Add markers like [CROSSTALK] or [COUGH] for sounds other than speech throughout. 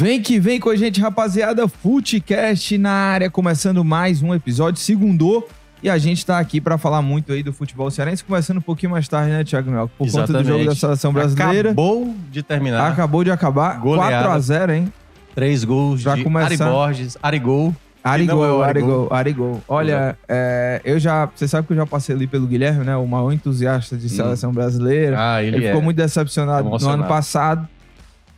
Vem que vem com a gente, rapaziada. Footcast na área, começando mais um episódio, segundou. E a gente tá aqui para falar muito aí do futebol cearense, começando um pouquinho mais tarde, né, Thiago Mel? Por conta do jogo da seleção brasileira. Acabou de terminar. Acabou de acabar. Goleada. 4x0, hein? Três gols Já de começar- Ari Borges, Arigol. Arigol, é Arigol, Arigol. Olha, é, eu já. Você sabe que eu já passei ali pelo Guilherme, né? O maior entusiasta de seleção brasileira. Ah, ele, ele é. ficou muito decepcionado no Emocionado. ano passado.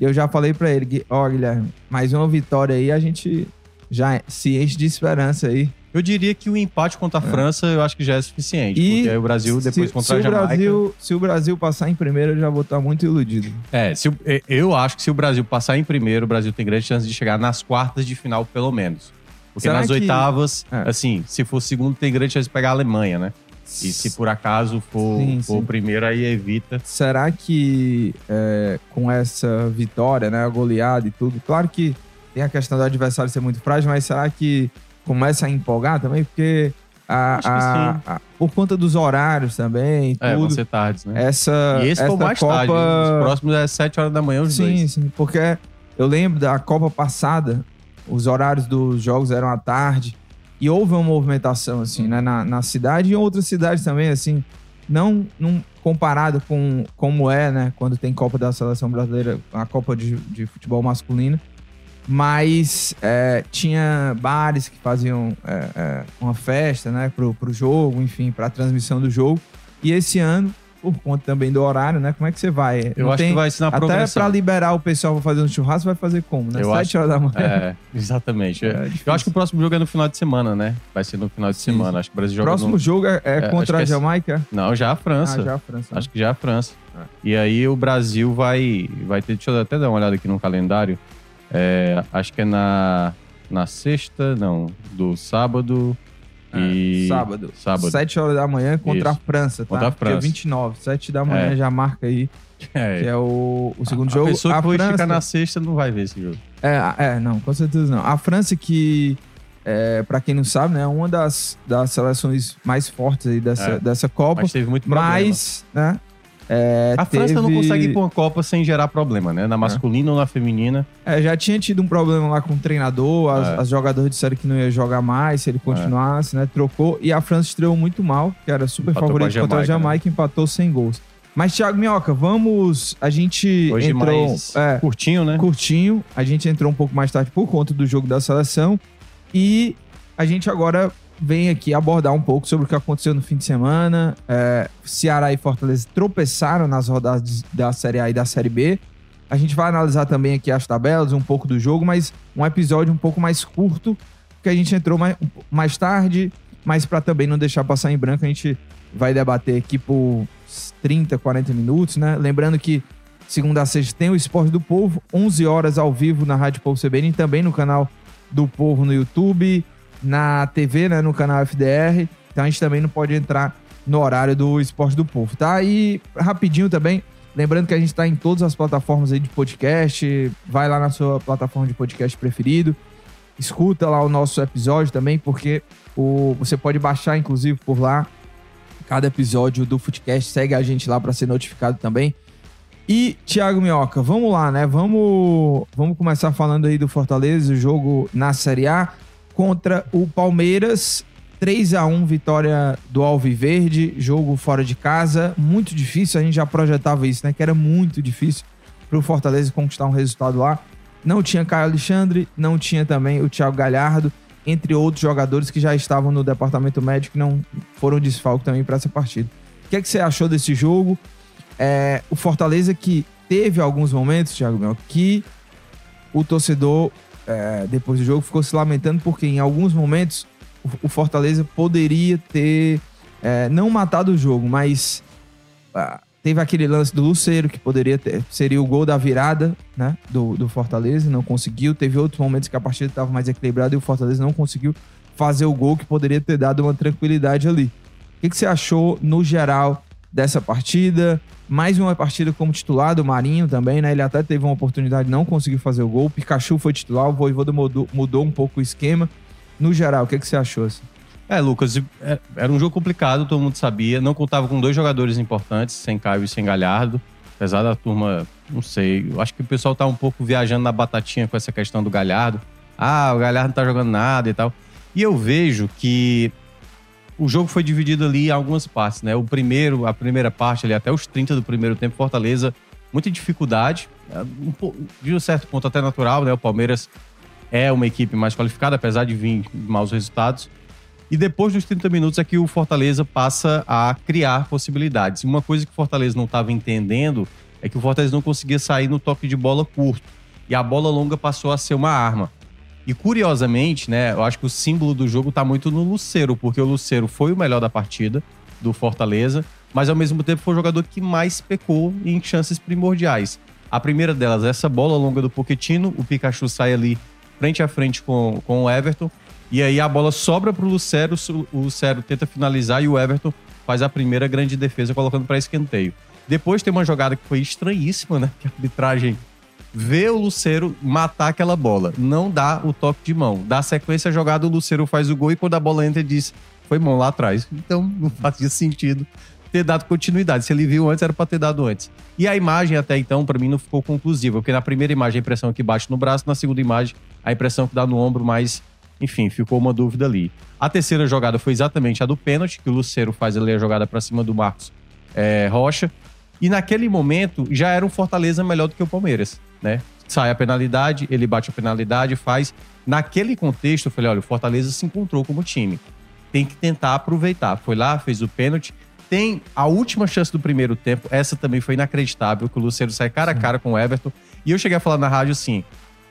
E eu já falei pra ele: Ó, Guilherme, mais uma vitória aí, a gente já se enche de esperança aí. Eu diria que o empate contra a França eu acho que já é suficiente. E porque aí o Brasil depois se, contra se a o Jamaica. Brasil, se o Brasil passar em primeiro, eu já vou estar muito iludido. É, se eu acho que se o Brasil passar em primeiro, o Brasil tem grande chance de chegar nas quartas de final, pelo menos. Porque Será nas que- oitavas, É. assim, se for segundo, tem grande chance de pegar a Alemanha, né? E se por acaso for, Sim, for sim. o primeiro, aí evita. Será que é, com essa vitória, né, a goleada e tudo, claro que tem a questão do adversário ser muito frágil, mas será que começa a empolgar também? Porque a- a- sim. a- por conta dos horários também, É, vão tudo, ser tardes, né? essa, e esse essa foi o mais Copa... tarde. Os próximos é 7 horas da manhã, os Sim, dois. sim, porque eu lembro da Copa passada, os horários dos jogos eram à tarde e houve uma movimentação, assim, né, na, na cidade e em outras cidades também, assim, não, comparado com como é, né, quando tem Copa da Seleção Brasileira, a Copa de, de Futebol Masculino, mas é, tinha bares que faziam é, é, uma festa, né, pro jogo, enfim, pra transmissão do jogo, e esse ano, por conta também do horário, né, como é que você vai? Eu Não acho tem- que vai ser na até progressão. pra liberar o pessoal pra fazer um churrasco, vai fazer como, né? Eu Sete acho- horas da manhã. É, exatamente. [LAUGHS] É eu acho que o próximo jogo é no final de semana, né? Vai ser no final de semana. Acho que o Brasil O joga próximo no... jogo é, é É, contra a é- Jamaica? Não, já a França. Ah, já a França. Acho que já a França. É. E aí o Brasil vai, vai ter. Deixa eu até dar uma olhada aqui no calendário. Acho que é na, na sexta, não, do sábado e. É, Sábado. Sábado. Sete horas da manhã contra Isso. a França, tá? Contra a Dia França. 29. Sete da manhã É. já marca aí, [LAUGHS] É, que é o, o segundo a jogo. pessoa que a França, ficar na sexta não vai ver esse jogo. É, é, não, com certeza não. A França que, é, pra quem não sabe, né, é uma das, das seleções mais fortes aí dessa, É. dessa Copa. Mas teve muito problema. Mas, né, é, a França não teve- consegue ir pra uma Copa sem gerar problema, né? Na masculina ou na feminina. É, já tinha tido um problema lá com o treinador, as, É. as jogadoras disseram que não ia jogar mais se ele continuasse, né? Trocou. E a França estreou muito mal, que era super Empatou favorito a contra a Jamaica, Jamaica, empatou sem gols. Mas, Thiago Minhoca, vamos. A gente Hoje entrou. mais É, curtinho, né? curtinho. A gente entrou um pouco mais tarde por conta do jogo da seleção. E a gente agora vem aqui abordar um pouco sobre o que aconteceu no fim de semana. É, Ceará e Fortaleza tropeçaram nas rodadas da Série A e da Série B. A gente vai analisar também aqui as tabelas, um pouco do jogo, mas um episódio um pouco mais curto, porque a gente entrou mais, mais tarde, mas para também não deixar passar em branco, a gente vai debater aqui por 30, 40 minutos, né? Lembrando que segunda a sexta tem o Esporte do Povo, 11 horas ao vivo na Rádio Povo CBN e também no canal do Povo no YouTube, na TV, né, no canal FDR. Então a gente também não pode entrar no horário do Esporte do Povo, tá? E rapidinho também, lembrando que a gente está em todas as plataformas aí de podcast, vai lá na sua plataforma de podcast preferido, escuta lá o nosso episódio também, porque o, você pode baixar, inclusive, por lá cada episódio do Footcast. Segue a gente lá para ser notificado também. E, Thiago Minhoca, vamos lá, né? Vamos, vamos começar falando aí do Fortaleza, o jogo na Série A contra o Palmeiras. 3 a 1 vitória do Alviverde, jogo fora de casa, muito difícil, a gente já projetava isso, né? Que era muito difícil para o Fortaleza conquistar um resultado lá. Não tinha Caio Alexandre, não tinha também o Thiago Galhardo, entre outros jogadores que já estavam no departamento médico e não foram desfalque também para essa partida. O que, é que você achou desse jogo? É, o Fortaleza que teve alguns momentos, Thiago Mel, que o torcedor, é, depois do jogo, ficou se lamentando porque em alguns momentos o, Fortaleza poderia ter é, não matado o jogo, mas ah, teve aquele lance do Luceiro, que poderia ter, seria o gol da virada, né? Do, do Fortaleza, não conseguiu. Teve outros momentos que a partida estava mais equilibrada e o Fortaleza não conseguiu fazer o gol que poderia ter dado uma tranquilidade ali. O que, que você achou, no geral, dessa partida? Mais uma partida como titular do Marinho também, né? Ele até teve uma oportunidade, não conseguiu fazer o gol. O Pikachu foi titular, o Voivoda mudou, mudou um pouco o esquema. No geral, o que, que você achou? Assim? É, Lucas, é, era um jogo complicado, todo mundo sabia. Não contava com dois jogadores importantes, sem Caio e sem Galhardo. Apesar da turma, não sei, eu acho que o pessoal tá um pouco viajando na batatinha com essa questão do Galhardo. Ah, o Galhardo não tá jogando nada e tal. E eu vejo que o jogo foi dividido ali em algumas partes, né? O primeiro, a primeira parte ali, até os 30 do primeiro tempo, Fortaleza, muita dificuldade, é, de um certo ponto até natural, né? O Palmeiras é uma equipe mais qualificada, apesar de vir maus resultados. E depois dos 30 minutos é que o Fortaleza passa a criar possibilidades. Uma coisa que o Fortaleza não estava entendendo é que o Fortaleza não conseguia sair no toque de bola curto. E a bola longa passou a ser uma arma. E curiosamente, né, eu acho que o símbolo do jogo tá muito no Lucero, porque o Lucero foi o melhor da partida do Fortaleza, mas ao mesmo tempo foi o jogador que mais pecou em chances primordiais. A primeira delas, essa bola longa do Pochettino, o Pikachu sai ali frente a frente com, com o Everton, e aí a bola sobra pro Lucero, o Lucero tenta finalizar e o Everton faz a primeira grande defesa colocando para escanteio. Depois tem uma jogada que foi estranhíssima, né? Que a arbitragem vê o Lucero matar aquela bola. Não dá o toque de mão. Dá sequência a jogada, o Lucero faz o gol e quando a bola entra, ele diz: Foi mão lá atrás. Então não [LAUGHS] fazia sentido ter dado continuidade. Se ele viu antes, era para ter dado antes. E a imagem até então, para mim, não ficou conclusiva, porque na primeira imagem a impressão é que bate no braço, na segunda imagem a impressão que dá no ombro, mas enfim, ficou uma dúvida ali. A terceira jogada foi exatamente a do pênalti, que o Lucero faz ali a jogada para cima do Marcos é, Rocha. E naquele momento já era um Fortaleza melhor do que o Palmeiras, né? Sai a penalidade, ele bate a penalidade, faz. Naquele contexto, eu falei: olha, o Fortaleza se encontrou como time. Tem que tentar aproveitar. Foi lá, fez o pênalti. Tem a última chance do primeiro tempo, essa também foi inacreditável, que o Lucero sai cara a cara com o Everton. E eu cheguei a falar na rádio assim: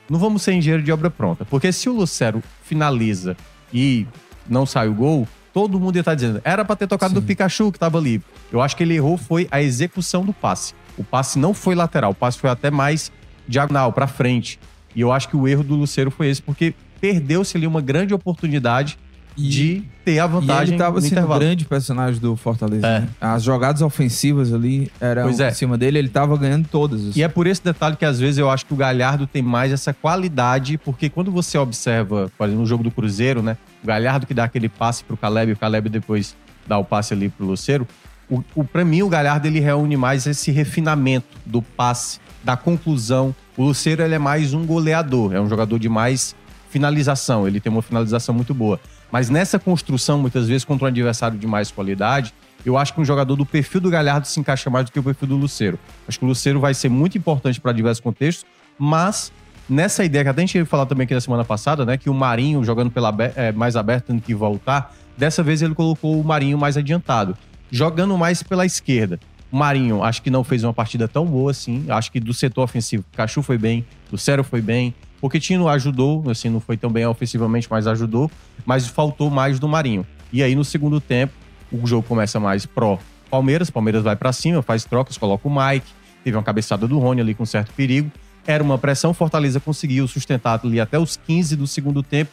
não vamos ser engenheiro de obra pronta. Porque se o Lucero finaliza e não sai o gol, todo mundo ia estar tá dizendo, era para ter tocado Sim. do Pikachu que estava livre. Eu acho que ele errou foi a execução do passe. O passe não foi lateral, o passe foi até mais diagonal, para frente. E eu acho que o erro do Lucero foi esse, porque perdeu-se ali uma grande oportunidade e, de ter a vantagem. E ele estava sendo um grande personagem do Fortaleza. É. Né? As jogadas ofensivas ali eram é. em cima dele, ele estava ganhando todas. Assim. E é por esse detalhe que às vezes eu acho que o Galhardo tem mais essa qualidade, porque quando você observa, por exemplo, no jogo do Cruzeiro, né? O Galhardo que dá aquele passe pro Caleb, o Caleb depois dá o passe ali pro Luceiro. O, o, para mim, o Galhardo ele reúne mais esse refinamento do passe, da conclusão. O Luceiro ele é mais um goleador, é um jogador de mais finalização, ele tem uma finalização muito boa. Mas nessa construção, muitas vezes, contra um adversário de mais qualidade, eu acho que um jogador do perfil do Galhardo se encaixa mais do que o perfil do Luceiro. Acho que o Luceiro vai ser muito importante para diversos contextos, mas nessa ideia que até a gente falar também aqui na semana passada, né, que o Marinho jogando pela é, mais aberto tendo que voltar, dessa vez ele colocou o Marinho mais adiantado, jogando mais pela esquerda. O Marinho, acho que não fez uma partida tão boa assim. Acho que do setor ofensivo, o Cachu foi bem, o Cero foi bem, Pochettino ajudou, assim, não foi tão bem ofensivamente, mas ajudou, mas faltou mais do Marinho. E aí no segundo tempo, o jogo começa mais pró Palmeiras, Palmeiras vai para cima, faz trocas, coloca o Mike, teve uma cabeçada do Rony ali com certo perigo. Era uma pressão, Fortaleza conseguiu sustentar ali até os 15 do segundo tempo.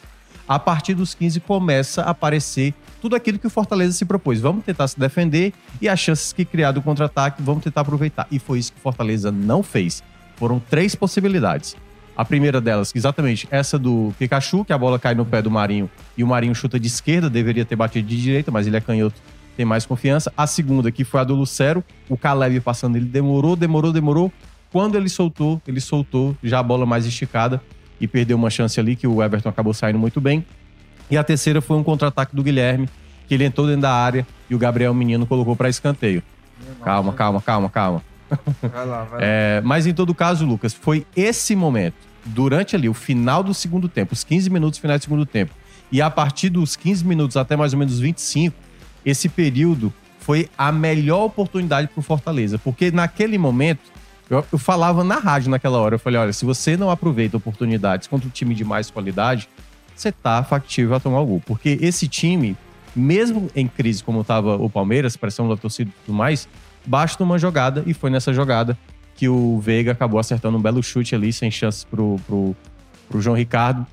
A partir dos 15 começa a aparecer tudo aquilo que o Fortaleza se propôs. Vamos tentar se defender e as chances que criar do contra-ataque, vamos tentar aproveitar. E foi isso que o Fortaleza não fez. Foram três possibilidades. A primeira delas, exatamente essa do Pikachu, que a bola cai no pé do Marinho e o Marinho chuta de esquerda, deveria ter batido de direita, mas ele é canhoto, tem mais confiança. A segunda, que foi a do Lucero, o Caleb passando, ele demorou, demorou, demorou. Quando ele soltou, ele soltou já a bola mais esticada e perdeu uma chance ali que o Everton acabou saindo muito bem. E a terceira foi um contra-ataque do Guilherme, que ele entrou dentro da área e o Gabriel Menino colocou para escanteio. Calma, calma, calma, calma. Vai lá, vai lá. É, mas em todo caso, Lucas, foi esse momento durante ali o final do segundo tempo, os 15 minutos finais do segundo tempo, e a partir dos 15 minutos até mais ou menos 25, esse período foi a melhor oportunidade para o Fortaleza, porque naquele momento eu, eu, falava na rádio naquela hora, eu falei, olha, se você não aproveita oportunidades contra um time de mais qualidade, você tá factível a tomar o gol, porque esse time, mesmo em crise como estava o Palmeiras, pressão da torcida e tudo mais, basta uma jogada, e foi nessa jogada que o Veiga acabou acertando um belo chute ali, sem chances pro, pro, pro João Ricardo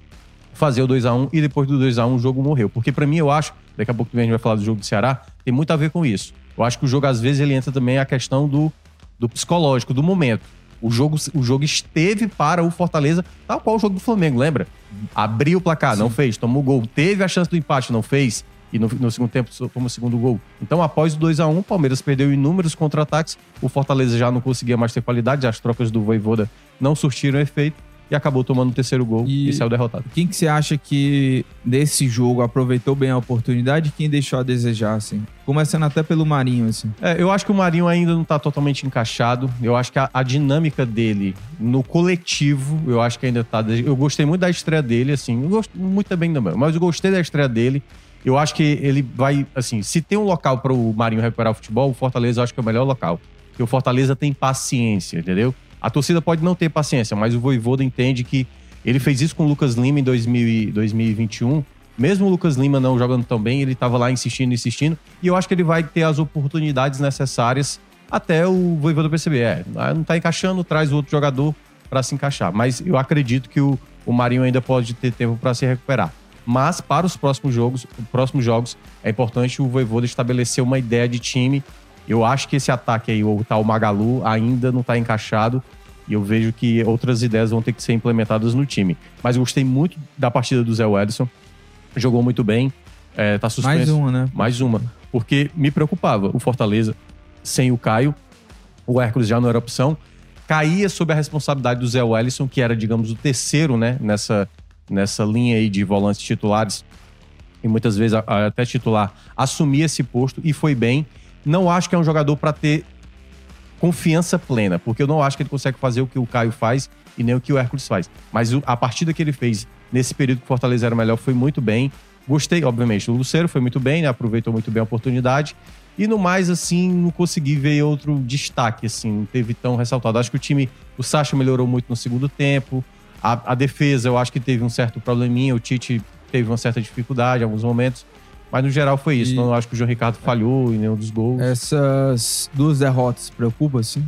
fazer o 2 a 1 e depois do 2 a 1 o jogo morreu. Porque para mim eu acho, daqui a pouco a gente vai falar do jogo do Ceará, tem muito a ver com isso. Eu acho que o jogo às vezes ele entra também a questão do, do psicológico, do momento. O jogo, o jogo esteve para o Fortaleza, tal qual o jogo do Flamengo, lembra? Abriu o placar, Sim. não fez, tomou gol, teve a chance do empate, não fez, e no, no segundo tempo tomou o segundo gol. Então, após o 2 a 1 o Palmeiras perdeu inúmeros contra-ataques, o Fortaleza já não conseguia mais ter qualidade, as trocas do Voivoda não surtiram efeito, e acabou tomando o terceiro gol e, e saiu derrotado. Quem que você acha que desse jogo aproveitou bem a oportunidade e quem deixou a desejar, assim? Começando até pelo Marinho, assim. É, eu acho que o Marinho ainda não tá totalmente encaixado. Eu acho que a, a, dinâmica dele no coletivo, eu acho que ainda tá. Eu gostei muito da estreia dele, assim. Eu gosto muito também também, mas eu gostei da estreia dele. Eu acho que ele vai, assim, se tem um local para o Marinho recuperar o futebol, o Fortaleza eu acho que é o melhor local. Porque o Fortaleza tem paciência, entendeu? A torcida pode não ter paciência, mas o Voivoda entende que ele fez isso com o Lucas Lima em 2000, 2021. Mesmo o Lucas Lima não jogando tão bem, ele estava lá insistindo, insistindo. E eu acho que ele vai ter as oportunidades necessárias até o Voivoda perceber. É, não está encaixando, traz outro jogador para se encaixar. Mas eu acredito que o, o Marinho ainda pode ter tempo para se recuperar. Mas para os próximos jogos, próximos jogos, é importante o Voivoda estabelecer uma ideia de time eu acho que esse ataque aí, o tal Magalu, ainda não está encaixado. E eu vejo que outras ideias vão ter que ser implementadas no time. Mas eu gostei muito da partida do Zé Edson. Jogou muito bem. É, tá suspenso. Mais uma, né? Mais uma. Porque me preocupava o Fortaleza sem o Caio. O Hércules já não era opção. Caía sob a responsabilidade do Zé Wellison, que era, digamos, o terceiro, né? Nessa, nessa linha aí de volantes titulares. E muitas vezes até titular. Assumia esse posto e foi bem. Não acho que é um jogador para ter confiança plena, porque eu não acho que ele consegue fazer o que o Caio faz e nem o que o Hércules faz. Mas a partida que ele fez nesse período que o Fortaleza era melhor foi muito bem. Gostei, obviamente, do Lucero foi muito bem, né? aproveitou muito bem a oportunidade. E no mais, assim, não consegui ver outro destaque, assim, não teve tão ressaltado. Acho que o time, o Sacha melhorou muito no segundo tempo. A, a defesa, eu acho que teve um certo probleminha. O Tite teve uma certa dificuldade em alguns momentos. Mas no geral foi isso. E... Não acho que o João Ricardo falhou em nenhum dos gols. Essas duas derrotas preocupa, sim?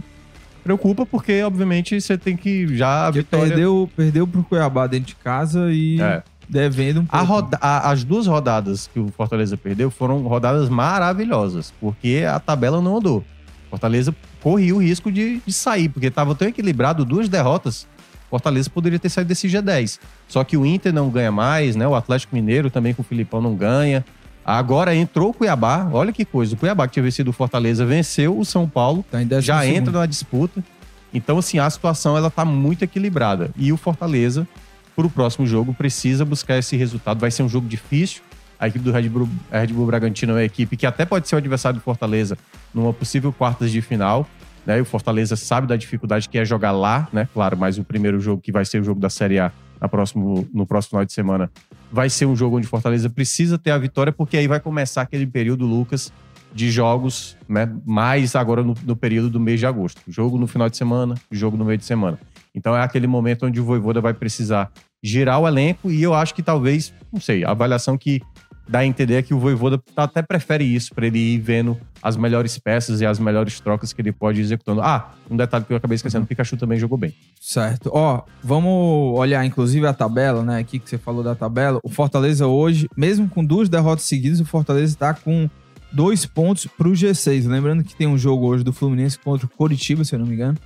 Preocupa porque, obviamente, você tem que já. Vitória... perdeu, perdeu pro Cuiabá dentro de casa e. É. Devendo um pouco. A roda... a, as duas rodadas que o Fortaleza perdeu foram rodadas maravilhosas, porque a tabela não andou. Fortaleza corria o risco de, de sair, porque estava tão equilibrado, duas derrotas. Fortaleza poderia ter saído desse G10. Só que o Inter não ganha mais, né? O Atlético Mineiro também com o Filipão não ganha. Agora entrou o Cuiabá, olha que coisa. O Cuiabá, que tinha vencido o Fortaleza, venceu o São Paulo, tá já entra na disputa. Então, assim, a situação ela tá muito equilibrada. E o Fortaleza, para o próximo jogo, precisa buscar esse resultado. Vai ser um jogo difícil. A equipe do Red Bull, Red Bull Bragantino é uma equipe que até pode ser o adversário do Fortaleza numa possível quartas de final. Né? O Fortaleza sabe da dificuldade que é jogar lá, né? Claro, mas o primeiro jogo, que vai ser o jogo da Série A na próximo, no próximo final de semana, vai ser um jogo onde Fortaleza precisa ter a vitória, porque aí vai começar aquele período, Lucas, de jogos, né? Mais agora no, no, período do mês de agosto. Jogo no final de semana, jogo no meio de semana. Então é aquele momento onde o Voivoda vai precisar girar o elenco e eu acho que talvez, não sei, a avaliação que dá a entender que o Voivoda até prefere isso, para ele ir vendo as melhores peças e as melhores trocas que ele pode ir executando. Ah, um detalhe que eu acabei esquecendo, o Pikachu também jogou bem. Certo. Ó, vamos olhar inclusive a tabela, né, aqui que você falou da tabela. O Fortaleza hoje, mesmo com duas derrotas seguidas, o Fortaleza está com dois pontos pro G6. Lembrando que tem um jogo hoje do Fluminense contra o Coritiba, se eu não me engano.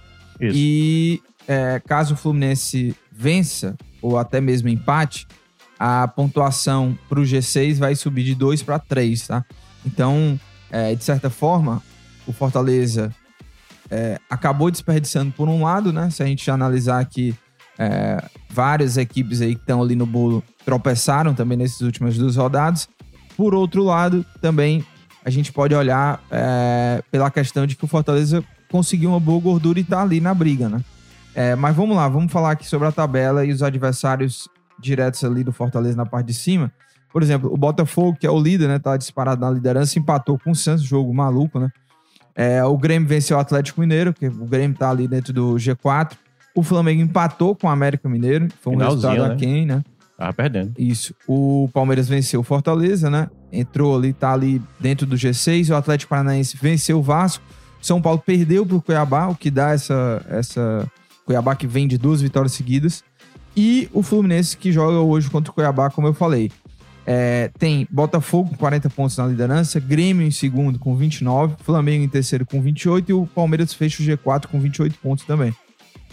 Isso. E é, caso o Fluminense vença, ou até mesmo empate, a pontuação para o G6 vai subir de 2 para 3, tá? Então, é, de certa forma, o Fortaleza é, acabou desperdiçando por um lado, né? Se a gente analisar aqui, é, várias equipes aí que estão ali no bolo tropeçaram também nesses últimas duas rodadas. Por outro lado, também a gente pode olhar é, pela questão de que o Fortaleza conseguiu uma boa gordura e está ali na briga, né? É, mas vamos lá, vamos falar aqui sobre a tabela e os adversários diretos ali do Fortaleza na parte de cima. Por exemplo, o Botafogo, que é o líder, né? Tá disparado na liderança, empatou com o Santos, jogo maluco, né? É, o Grêmio venceu o Atlético Mineiro, que o Grêmio tá ali dentro do G4. O Flamengo empatou com o América Mineiro, foi um Finalzinho, resultado né? a quem, né? Tava perdendo. Isso. O Palmeiras venceu o Fortaleza, né? Entrou ali, tá ali dentro do G6. O Atlético Paranaense venceu o Vasco. São Paulo perdeu pro Cuiabá, o que dá essa, essa Cuiabá que vem de duas vitórias seguidas. E o Fluminense que joga hoje contra o Cuiabá, como eu falei. É, tem Botafogo com 40 pontos na liderança, Grêmio em segundo com 29, Flamengo em terceiro com 28 e o Palmeiras fecha o G4 com 28 pontos também.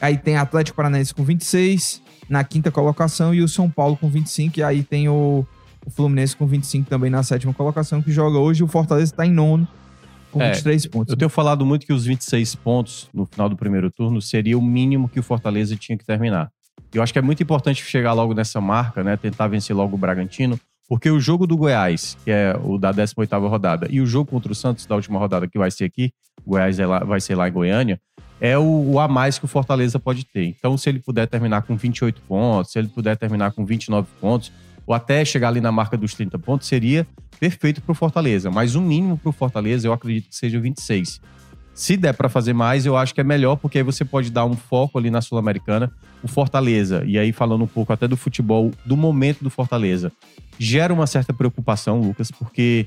Aí tem Atlético Paranaense com 26 na quinta colocação e o São Paulo com 25. E aí tem o, o Fluminense com 25 também na sétima colocação, que joga hoje. O Fortaleza está em nono com É, 23 pontos. Eu tenho falado muito que os 26 pontos no final do primeiro turno seria o mínimo que o Fortaleza tinha que terminar. Eu acho que é muito importante chegar logo nessa marca, né? Tentar vencer logo o Bragantino, porque o jogo do Goiás, que é o da 18ª rodada, e o jogo contra o Santos da última rodada, que vai ser aqui, Goiás é lá- vai ser lá em Goiânia, é o, o a mais que o Fortaleza pode ter. Então, se ele puder terminar com 28 pontos, se ele puder terminar com 29 pontos, ou até chegar ali na marca dos 30 pontos, seria perfeito para o Fortaleza. Mas o mínimo para o Fortaleza, eu acredito que seja 26. Se der para fazer mais, eu acho que é melhor, porque aí você pode dar um foco ali na Sul-Americana. O Fortaleza, e aí falando um pouco até do futebol, do momento do Fortaleza, gera uma certa preocupação, Lucas, porque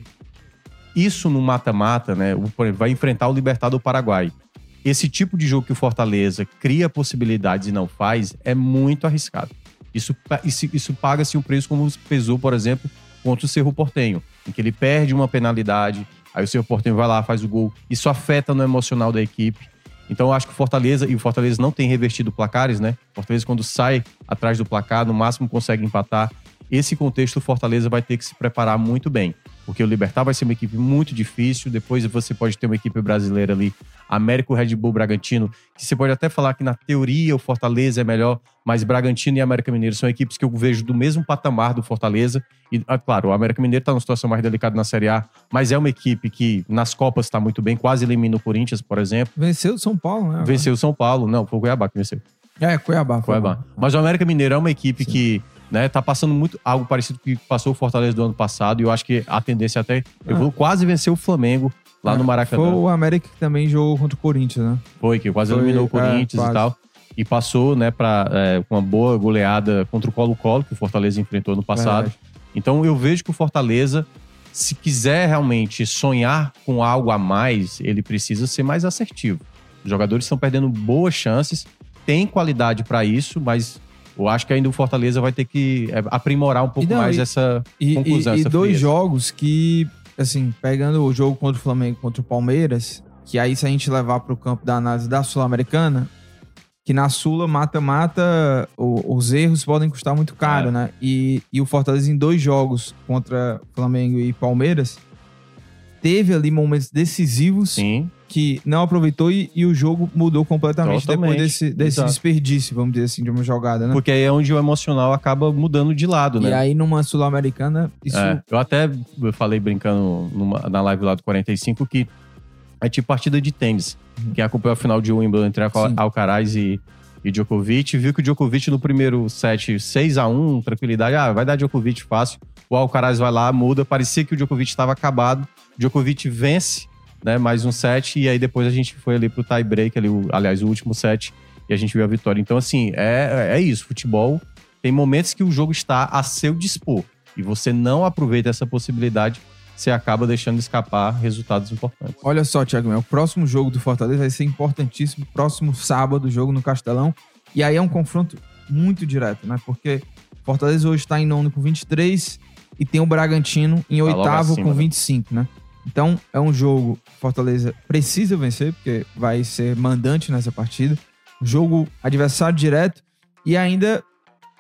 isso no mata-mata, né? o- vai enfrentar o Libertad do Paraguai. Esse tipo de jogo que o Fortaleza cria possibilidades e não faz é muito arriscado. Isso, isso, isso paga-se um preço como pesou, por exemplo, contra o Cerro Portenho, em que ele perde uma penalidade, aí o Cerro Portenho vai lá, faz o gol. Isso afeta no emocional da equipe. Então eu acho que o Fortaleza, e o Fortaleza não tem revertido placares, né? O Fortaleza, quando sai atrás do placar, no máximo consegue empatar. Esse contexto, o Fortaleza vai ter que se preparar muito bem. Porque o Libertar vai ser uma equipe muito difícil. Depois você pode ter uma equipe brasileira ali, América Red Bull Bragantino, que você pode até falar que na teoria o Fortaleza é melhor, mas Bragantino e América Mineiro são equipes que eu vejo do mesmo patamar do Fortaleza. E, ah, claro, o América Mineiro está numa situação mais delicada na Série A, mas é uma equipe que nas Copas está muito bem, quase elimina o Corinthians, por exemplo. Venceu o São Paulo, né? Venceu o São Paulo. Não, foi o Cuiabá que venceu. É, Cuiabá. Cuiabá. bom. Mas o América Mineiro é uma equipe Sim. que né, tá passando muito algo parecido com o que passou o Fortaleza do ano passado. E eu acho que a tendência até. Eu Ah. vou quase vencer o Flamengo lá no É, Maracanã. Foi o América que também jogou contra o Corinthians, né? Foi, que quase Foi, eliminou o é, Corinthians quase. e tal. E passou, né, pra, é, com uma boa goleada contra o Colo-Colo, que o Fortaleza enfrentou no passado. Verdade. Então eu vejo que o Fortaleza, se quiser realmente sonhar com algo a mais, ele precisa ser mais assertivo. Os jogadores estão perdendo boas chances, tem qualidade para isso, mas eu acho que ainda o Fortaleza vai ter que é, aprimorar um pouco E não, mais e- essa E, conclusão. e- e essa dois frieza. jogos que, assim, pegando o jogo contra o Flamengo e contra o Palmeiras, que aí se a gente levar para o campo da análise da Sul-Americana, que na Sula, mata-mata, os erros podem custar muito caro, É. né? E, e o Fortaleza em dois jogos contra Flamengo e Palmeiras, teve ali momentos decisivos Sim, que não aproveitou e, e o jogo mudou completamente Totalmente. depois desse, desse Exato. desperdício, vamos dizer assim, de uma jogada, né? porque aí é onde o emocional acaba mudando de lado, né? E aí numa Sul-Americana, isso É, eu até falei brincando numa- na live lá do 45 que é tipo partida de tênis. Quem acompanhou a final de Wimbledon entre Uhum. Sim. Alcaraz e, e Djokovic viu que o Djokovic no primeiro set 6 a 1 tranquilidade, ah, vai dar Djokovic fácil. O Alcaraz vai lá, muda, parecia que o Djokovic estava acabado. Djokovic vence, né, mais um set e aí depois a gente foi ali pro tie break ali, o- aliás, o último set e a gente viu a vitória. Então assim, é, é isso, futebol tem momentos que o jogo está a seu dispor e você não aproveita essa possibilidade, você acaba deixando escapar resultados importantes. Olha só, Thiago, Mel, o próximo jogo do Fortaleza vai ser importantíssimo. Próximo sábado, jogo no Castelão. E aí é um confronto muito direto, né? Porque Fortaleza hoje está em nono com 23 e tem o Bragantino em logo oitavo acima, com né? 25, né? Então é um jogo que Fortaleza precisa vencer, porque vai ser mandante nessa partida. Jogo adversário direto e ainda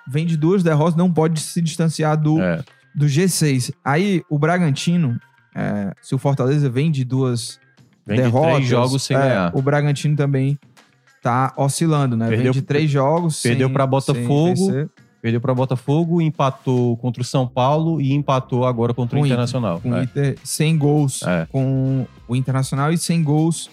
vem de duas derrotas, não pode se distanciar do, É, do G6. Aí o Bragantino, é, se o Fortaleza vem de duas vem de derrotas, três jogos sem é, ganhar. o Bragantino também tá oscilando, né? Perdeu- vem de três jogos. perdeu pra Botafogo, Perdeu para Botafogo, empatou contra o São Paulo e empatou agora contra o Com o Internacional. com o É. Inter sem gols É. com o Internacional e sem gols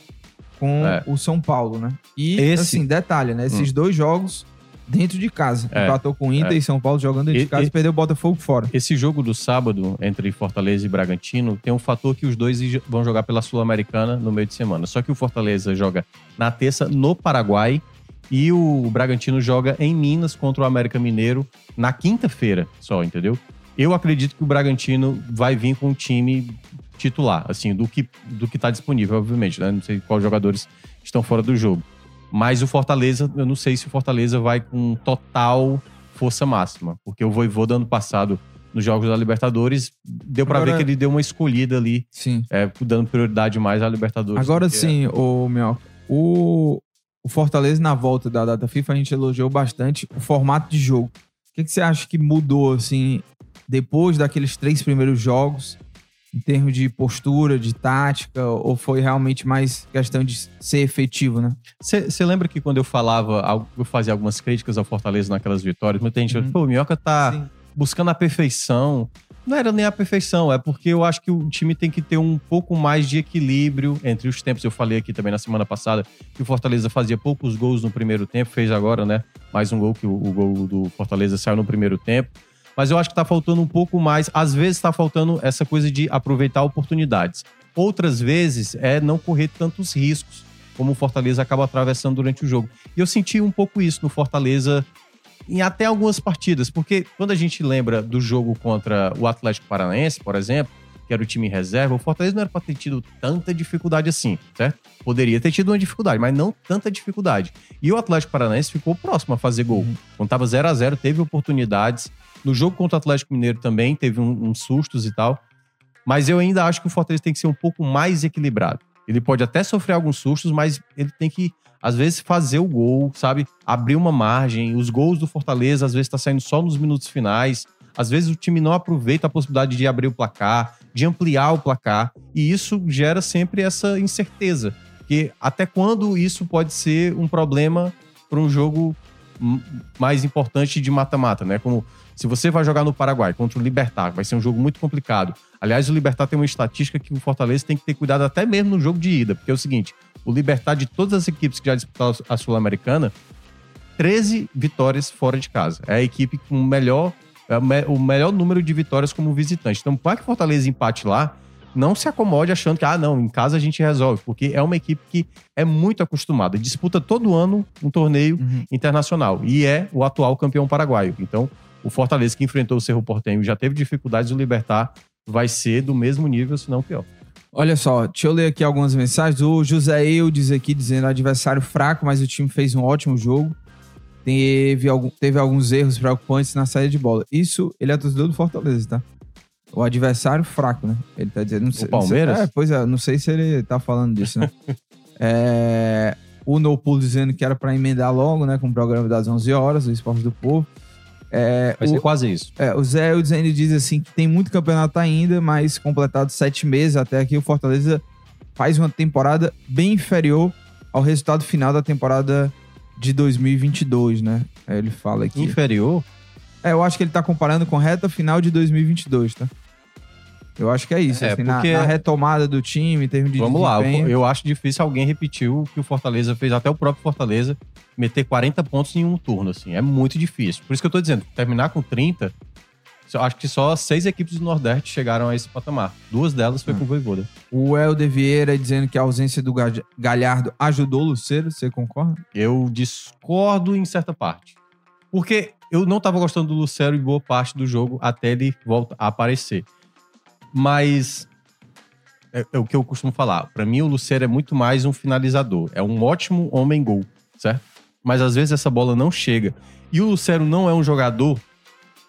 com É. o São Paulo, né? E Esse- assim, detalhe, né? Esses dois jogos dentro de casa. É. Empatou com o Inter É. e São Paulo jogando dentro E- de casa e perdeu o Botafogo fora. Esse jogo do sábado entre Fortaleza e Bragantino tem um fator que os dois vão jogar pela Sul-Americana no meio de semana. Só que o Fortaleza joga na terça no Paraguai e o Bragantino joga em Minas contra o América Mineiro na quinta-feira só, entendeu? Eu acredito que o Bragantino vai vir com um time titular, assim, do que, do que tá disponível, obviamente, né? Não sei quais jogadores estão fora do jogo. Mas o Fortaleza, eu não sei se o Fortaleza vai com total força máxima, porque o Voivoda ano passado nos jogos da Libertadores, deu pra Agora- ver que ele deu uma escolhida ali, Sim. é, dando prioridade mais à Libertadores. Agora sim, o Minhoca, o, o Fortaleza na volta da data FIFA, a gente elogiou bastante o formato de jogo. O que, que você acha que mudou, assim, depois daqueles três primeiros jogos, em termos de postura, de tática, ou foi realmente mais questão de ser efetivo, né? Você lembra que quando eu falava, algo- eu fazia algumas críticas ao Fortaleza naquelas vitórias, muita gente Uhum. falou, pô, o Minhoca tá Sim. Buscando a perfeição. Não era nem a perfeição, é porque eu acho que o time tem que ter um pouco mais de equilíbrio entre os tempos. Eu falei aqui também na semana passada que o Fortaleza fazia poucos gols no primeiro tempo, fez agora, né? Mais um gol que o, o gol do Fortaleza saiu no primeiro tempo. Mas eu acho que tá faltando um pouco mais. Às vezes tá faltando essa coisa de aproveitar oportunidades. Outras vezes é não correr tantos riscos, como o Fortaleza acaba atravessando durante o jogo. E eu senti um pouco isso no Fortaleza em até algumas partidas, porque quando a gente lembra do jogo contra o Atlético Paranaense, por exemplo, que era o time em reserva, o Fortaleza não era para ter tido tanta dificuldade assim, certo? Poderia ter tido uma dificuldade, mas não tanta dificuldade. E o Atlético Paranaense ficou próximo a fazer gol. Quando tava 0 a 0 teve oportunidades. No jogo contra o Atlético Mineiro também teve um- uns sustos e tal. Mas eu ainda acho que o Fortaleza tem que ser um pouco mais equilibrado. Ele pode até sofrer alguns sustos, mas ele tem que, às vezes, fazer o gol, sabe? Abrir uma margem. Os gols do Fortaleza, às vezes, tá saindo só nos minutos finais. Às vezes o time não aproveita a possibilidade de abrir o placar, de ampliar o placar. E isso gera sempre essa incerteza. Que até quando isso pode ser um problema para um jogo mais importante de mata-mata, né? Como se você vai jogar no Paraguai contra o Libertar, vai ser um jogo muito complicado. Aliás, o Libertar tem uma estatística que o Fortaleza tem que ter cuidado até mesmo no jogo de ida, porque é o seguinte: o Libertar de todas as equipes que já disputaram a Sul-Americana, 13 vitórias fora de casa. É a equipe com o melhor, é o me- o melhor número de vitórias como visitante. Então, para que Fortaleza empate lá, não se acomode achando que, ah, não, em casa a gente resolve, porque é uma equipe que é muito acostumada, disputa todo ano um torneio Uhum. internacional e é o atual campeão paraguaio. Então, o Fortaleza que enfrentou o Cerro Porteño já teve dificuldades, o Libertar vai ser do mesmo nível, se não pior. Olha só, deixa eu ler aqui algumas mensagens. O José Eudes aqui dizendo adversário fraco, mas o time fez um ótimo jogo. Teve, algum, teve alguns erros preocupantes na saída de bola. Isso, ele é torcedor do Fortaleza, tá? O adversário fraco, né? Ele tá dizendo. Não sei, sei- Palmeiras? é, pois é, não sei se ele tá falando disso, né? [LAUGHS] é, o Nopul dizendo que era pra emendar logo, né? Com o programa das 11 horas, o Esporte do Povo. É, Vai o- ser quase isso. é, o Zé ainda diz assim que tem muito campeonato ainda, mas completado sete meses até aqui, o Fortaleza faz uma temporada bem inferior ao resultado final da temporada de 2022, né? Ele fala aqui. Inferior? É, eu acho que ele tá comparando com reta final de 2022, tá? Eu acho que é isso. É, assim, na- porque- na, retomada do time, em termos de Vamos lá, desempenho. eu acho difícil alguém repetir o que o Fortaleza fez, até o próprio Fortaleza, meter 40 pontos em um turno, assim. É muito difícil. Por isso que eu tô dizendo, terminar com 30, só- acho que só seis equipes do Nordeste chegaram a esse patamar. Duas delas foi com o Voivoda. O Helder Vieira dizendo que a ausência do Ga- Galhardo ajudou o Luceiro, você concorda? Eu discordo em certa parte. Porque eu não tava gostando do Lucero em boa parte do jogo até ele volta a aparecer. Mas é, é o que eu costumo falar. Pra mim, o Lucero é muito mais um finalizador. É um ótimo homem-gol, certo? Mas às vezes essa bola não chega. E o Lucero não é um jogador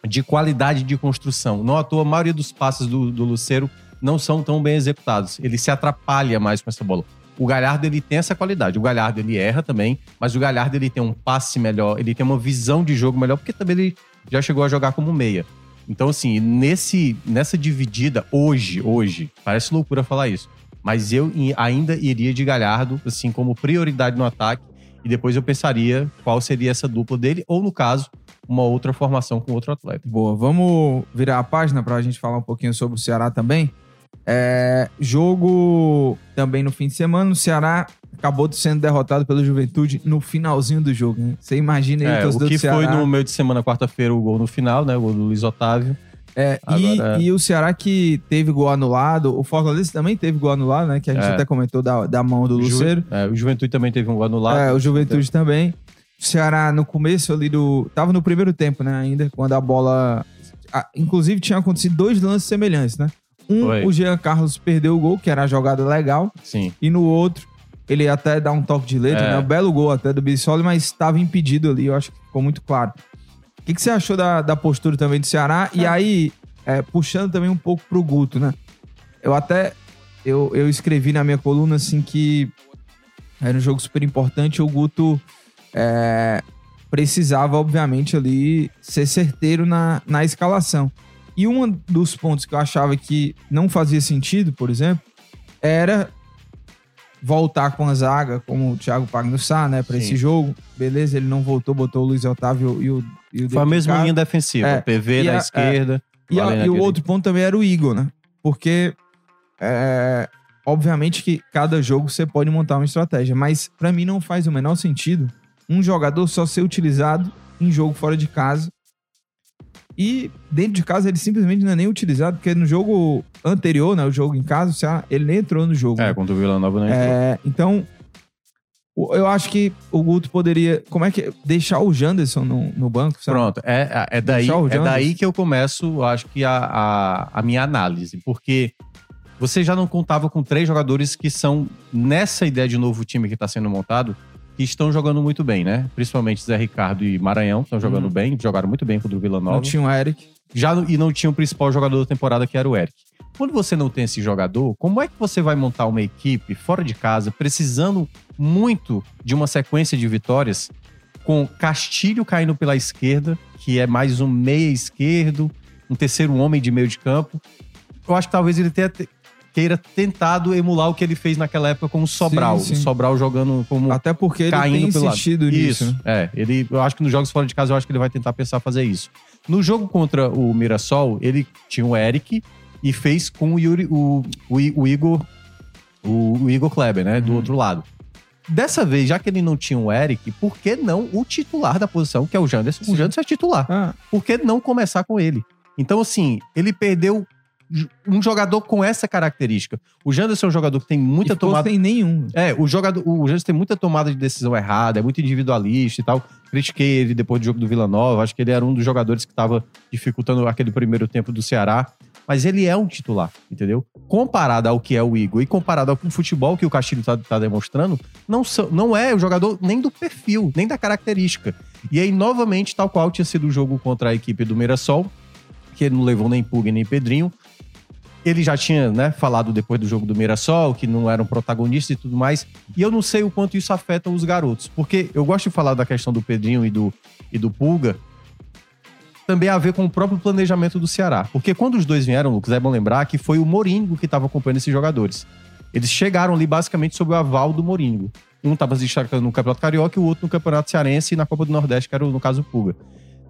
de qualidade de construção. Não à toa, a maioria dos passes do, do Lucero não são tão bem executados. Ele se atrapalha mais com essa bola. O Galhardo, ele tem essa qualidade. O Galhardo, ele erra também, mas o Galhardo, ele tem um passe melhor, ele tem uma visão de jogo melhor, porque também ele já chegou a jogar como meia. Então, assim, nesse, nessa dividida, hoje, hoje, parece loucura falar isso, mas eu ainda iria de Galhardo, assim, como prioridade no ataque, e depois eu pensaria qual seria essa dupla dele, ou no caso, uma outra formação com outro atleta. Boa, vamos virar a página para a gente falar um pouquinho sobre o Ceará também. É, jogo também no fim de semana, o Ceará acabou sendo derrotado pelo Juventude no finalzinho do jogo. Né? Você imagina aí, É, o torcedor que foi no meio de semana, quarta-feira, o gol no final, né? O gol do Luiz Otávio. É, Agora- e, e o Ceará que teve gol anulado, o Fortaleza também teve gol anulado, né? Que a gente É. até comentou da, da mão do O Ju- Luceiro. é, o Juventude também teve um gol anulado. É, o Juventude também. O Ceará no começo ali do. Tava no primeiro tempo, né? Ainda, quando a bola. a- inclusive, tinha acontecido dois lances semelhantes, né? Um, Foi. o Jean Carlos perdeu o gol, que era a jogada legal. Sim. E no outro, ele até dá um toque de letra, É. né? Um belo gol até do Bissoli, mas estava impedido ali, eu acho que ficou muito claro. O que, que você achou da, da postura também do Ceará? E aí, é, puxando também um pouco pro Guto, né? Eu até, eu, eu escrevi na minha coluna, assim, que era um jogo super importante, o Guto é, precisava, obviamente, ali ser certeiro na, na escalação. E um dos pontos que eu achava que não fazia sentido, por exemplo, era voltar com a zaga, como o Thiago Pagnussá, né, pra Sim. esse jogo. Beleza, ele não voltou, botou o Luiz Otávio e o. E o Foi a mesma linha defensiva. É. PV na a- esquerda. E, a- e o outro ponto também era o Igor, né? Porque, é, obviamente que cada jogo você pode montar uma estratégia, mas pra mim não faz o menor sentido um jogador só ser utilizado em jogo fora de casa. E dentro de casa ele simplesmente não é nem utilizado, porque no jogo anterior, né, o jogo em casa, o Ceará, ele nem entrou no jogo. É, né? contra o Vila Nova não entrou. É, então, o- eu acho que o Guto poderia. Como é que. Deixar o Janderson no, no banco, sabe? Pronto, é, é, daí, é daí que eu começo, eu acho que a, a, a minha análise. Porque você já não contava com três jogadores que são, nessa ideia de novo time que está sendo montado, que estão jogando muito bem, né? Principalmente Zé Ricardo e Maranhão estão jogando Uhum. bem, jogaram muito bem contra o Vila Nova. Não tinha o Eric. Já, e não tinha o principal jogador da temporada, que era o Eric. Quando você não tem esse jogador, como é que você vai montar uma equipe fora de casa, precisando muito de uma sequência de vitórias, com Castilho caindo pela esquerda, que é mais um meia esquerdo, um terceiro homem de meio de campo? Eu acho que talvez ele tenha te- queira tentado emular o que ele fez naquela época com o Sobral. sim. O Sobral jogando como Até porque ele caindo tem pelo insistido nisso. isso, né? é. Ele, eu acho que nos jogos fora de casa, eu acho que ele vai tentar pensar fazer isso. No jogo contra o Mirassol, ele tinha o Eric e fez com o, Yuri, o, o, o Igor o, o Igor Kleber, né? Do Uhum. outro lado. Dessa vez, já que ele não tinha o Eric, por que não o titular da posição, que é o Janderson? Sim. O Janderson é titular. Ah, Por que não começar com ele? Então, assim, ele perdeu um jogador com essa característica. O Janderson é um jogador que tem muita e tomada. sem nenhum. É, o jogador, o Janderson tem muita tomada de decisão errada, é muito individualista e tal. Critiquei ele depois do jogo do Vila Nova, acho que ele era um dos jogadores que estava dificultando aquele primeiro tempo do Ceará. Mas ele é um titular, entendeu? Comparado ao que é o Igor e comparado ao futebol que o Castilho tá, tá demonstrando, não, são- não é o jogador nem do perfil, nem da característica. E aí, novamente, tal qual tinha sido o jogo contra a equipe do Mirassol, que ele não levou nem Pug nem Pedrinho, ele já tinha né, falado depois do jogo do Mirassol que não eram protagonistas e tudo mais. E eu não sei o quanto isso afeta os garotos. Porque eu gosto de falar da questão do Pedrinho e do, e do Pulga. Também a ver com o próprio planejamento do Ceará. Porque quando os dois vieram, Lucas, é bom lembrar que foi o Moringo que estava acompanhando esses jogadores. Eles chegaram ali basicamente sob o aval do Moringo. Um estava se destacando no Campeonato Carioca e o outro no Campeonato Cearense e na Copa do Nordeste, que era, no caso, o Pulga.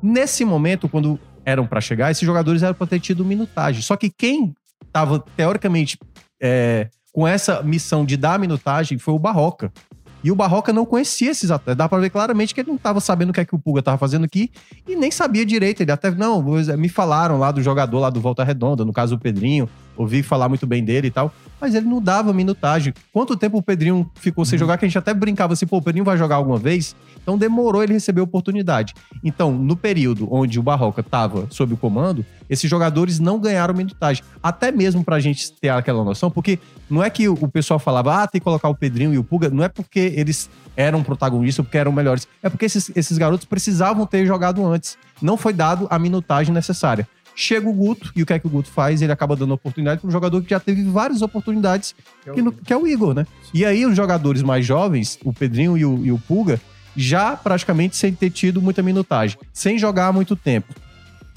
Nesse momento, quando eram para chegar, esses jogadores eram para ter tido minutagem. Só que quem estava, teoricamente, é, com essa missão de dar minutagem foi o Barroca. E o Barroca não conhecia esses atletas. Dá pra ver claramente que ele não tava sabendo o que é que o Pulga tava fazendo aqui e nem sabia direito. Ele até, não, me falaram lá do jogador lá do Volta Redonda, no caso o Pedrinho, ouvi falar muito bem dele e tal, mas ele não dava minutagem. Quanto tempo o Pedrinho ficou sem jogar que a gente até brincava assim, pô, o Pedrinho vai jogar alguma vez? Então demorou ele receber a oportunidade. Então, no período onde o Barroca tava sob o comando, esses jogadores não ganharam minutagem. Até mesmo pra gente ter aquela noção, porque não é que o pessoal falava, ah, tem que colocar o Pedrinho e o Puga, não é porque eles eram protagonistas, porque eram melhores. É porque esses, esses garotos precisavam ter jogado antes. Não foi dado a minutagem necessária. Chega o Guto, e o que é que o Guto faz? Ele acaba dando oportunidade para um jogador que já teve várias oportunidades, que, no- que é o Igor, né? E aí os jogadores mais jovens, o Pedrinho e o, e o Puga, já praticamente sem ter tido muita minutagem, sem jogar há muito tempo.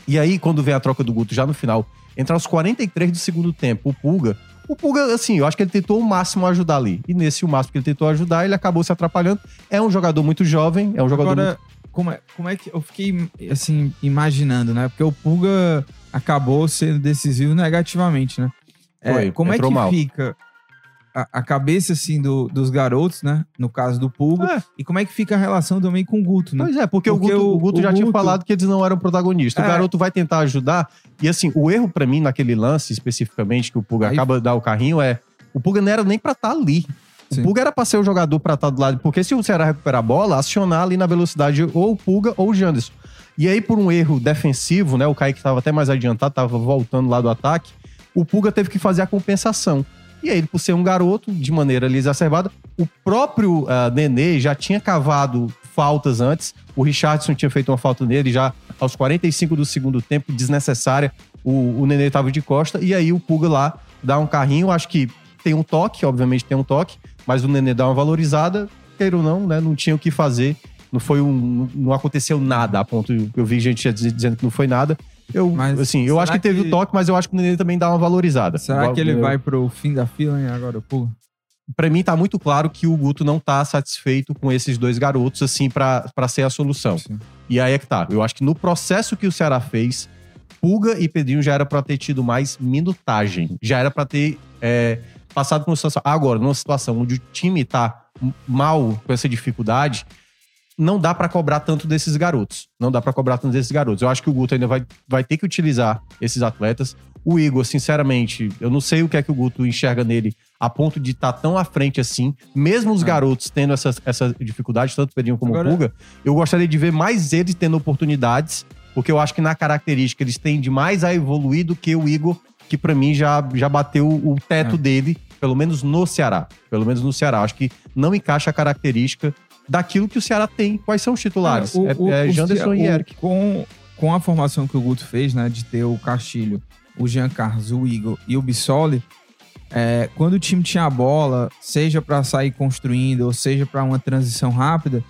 E aí, quando vem a troca do Guto já no final, entre os 43 do segundo tempo, o Pulga. O Pulga, assim, eu acho que ele tentou o máximo ajudar ali. E nesse o máximo que ele tentou ajudar, ele acabou se atrapalhando. É um jogador muito jovem, é um jogador Agora, muito... como, é, como é que. Eu fiquei, assim, imaginando, né? Porque o Pulga acabou sendo decisivo negativamente, né? É, Foi, como é que mal. fica a, a cabeça, assim, do- dos garotos, né? No caso do Pulga. É. E como é que fica a relação também com o Guto, né? Pois é, porque, Porque o, Guto, o- o Guto o já tinha Guto- falado que eles não eram protagonistas. É. O garoto vai tentar ajudar. E assim, o erro pra mim naquele lance especificamente que o Pulga Aí- acaba de dar o carrinho é. O Pulga não era nem pra estar ali. Sim. O Pulga era pra ser o jogador pra estar do lado. Porque se o Ceará recuperar a bola, acionar ali na velocidade ou o Pulga ou o Janderson. E aí, por um erro defensivo, né? O Kaique tava até mais adiantado, tava voltando lá do ataque. o Puga teve que fazer a compensação. E aí, por ser um garoto, de maneira ali exacerbada, o próprio uh, Nenê já tinha cavado faltas antes. O Richardson tinha feito uma falta nele já aos 45 do segundo tempo, desnecessária. O, o Nenê estava de costa. E aí o Puga lá dá um carrinho. Acho que tem um toque, obviamente tem um toque, mas o Nenê dá uma valorizada. Queira ou não, né? Não tinha o que fazer. Não foi um. Não aconteceu nada, a ponto. Eu vi gente dizendo que não foi nada. Eu, Mas assim, eu acho que, será teve que- o toque, mas eu acho que o Nenê também dá uma valorizada. Será que ele eu- vai pro fim da fila, hein? Agora, pô. Pra mim tá muito claro que o Guto não tá satisfeito com esses dois garotos, assim, pra pra ser a solução. Sim. E aí é que tá. Eu acho que no processo que o Ceará fez, Puga e Pedrinho já era pra ter tido mais minutagem. Já era pra ter é, passado por uma situação. Agora, numa situação onde o time tá m- mal com essa dificuldade, não dá pra cobrar tanto desses garotos. Não dá pra cobrar tanto desses garotos. Eu acho que o Guto ainda vai, vai ter que utilizar esses atletas. O Igor, sinceramente, eu não sei o que é que o Guto enxerga nele a ponto de estar tão à frente assim. Mesmo os Ah. garotos tendo essa, essa dificuldade, tanto o Pedrinho como Agora- o Puga, eu gostaria de ver mais eles tendo oportunidades, porque eu acho que na característica eles tendem mais a evoluir do que o Igor, que pra mim já, já bateu o teto É. dele, pelo menos no Ceará. Pelo menos no Ceará. Acho que não encaixa a característica daquilo que o Ceará tem. Quais são os titulares? o- é o- é o- Janderson e o- Eric. Com, com a formação que o Guto fez, né? De ter o Castilho, o Jean Carlos, o Igor e o Bissoli, é, quando o time tinha a bola, seja pra sair construindo, ou seja pra uma transição rápida,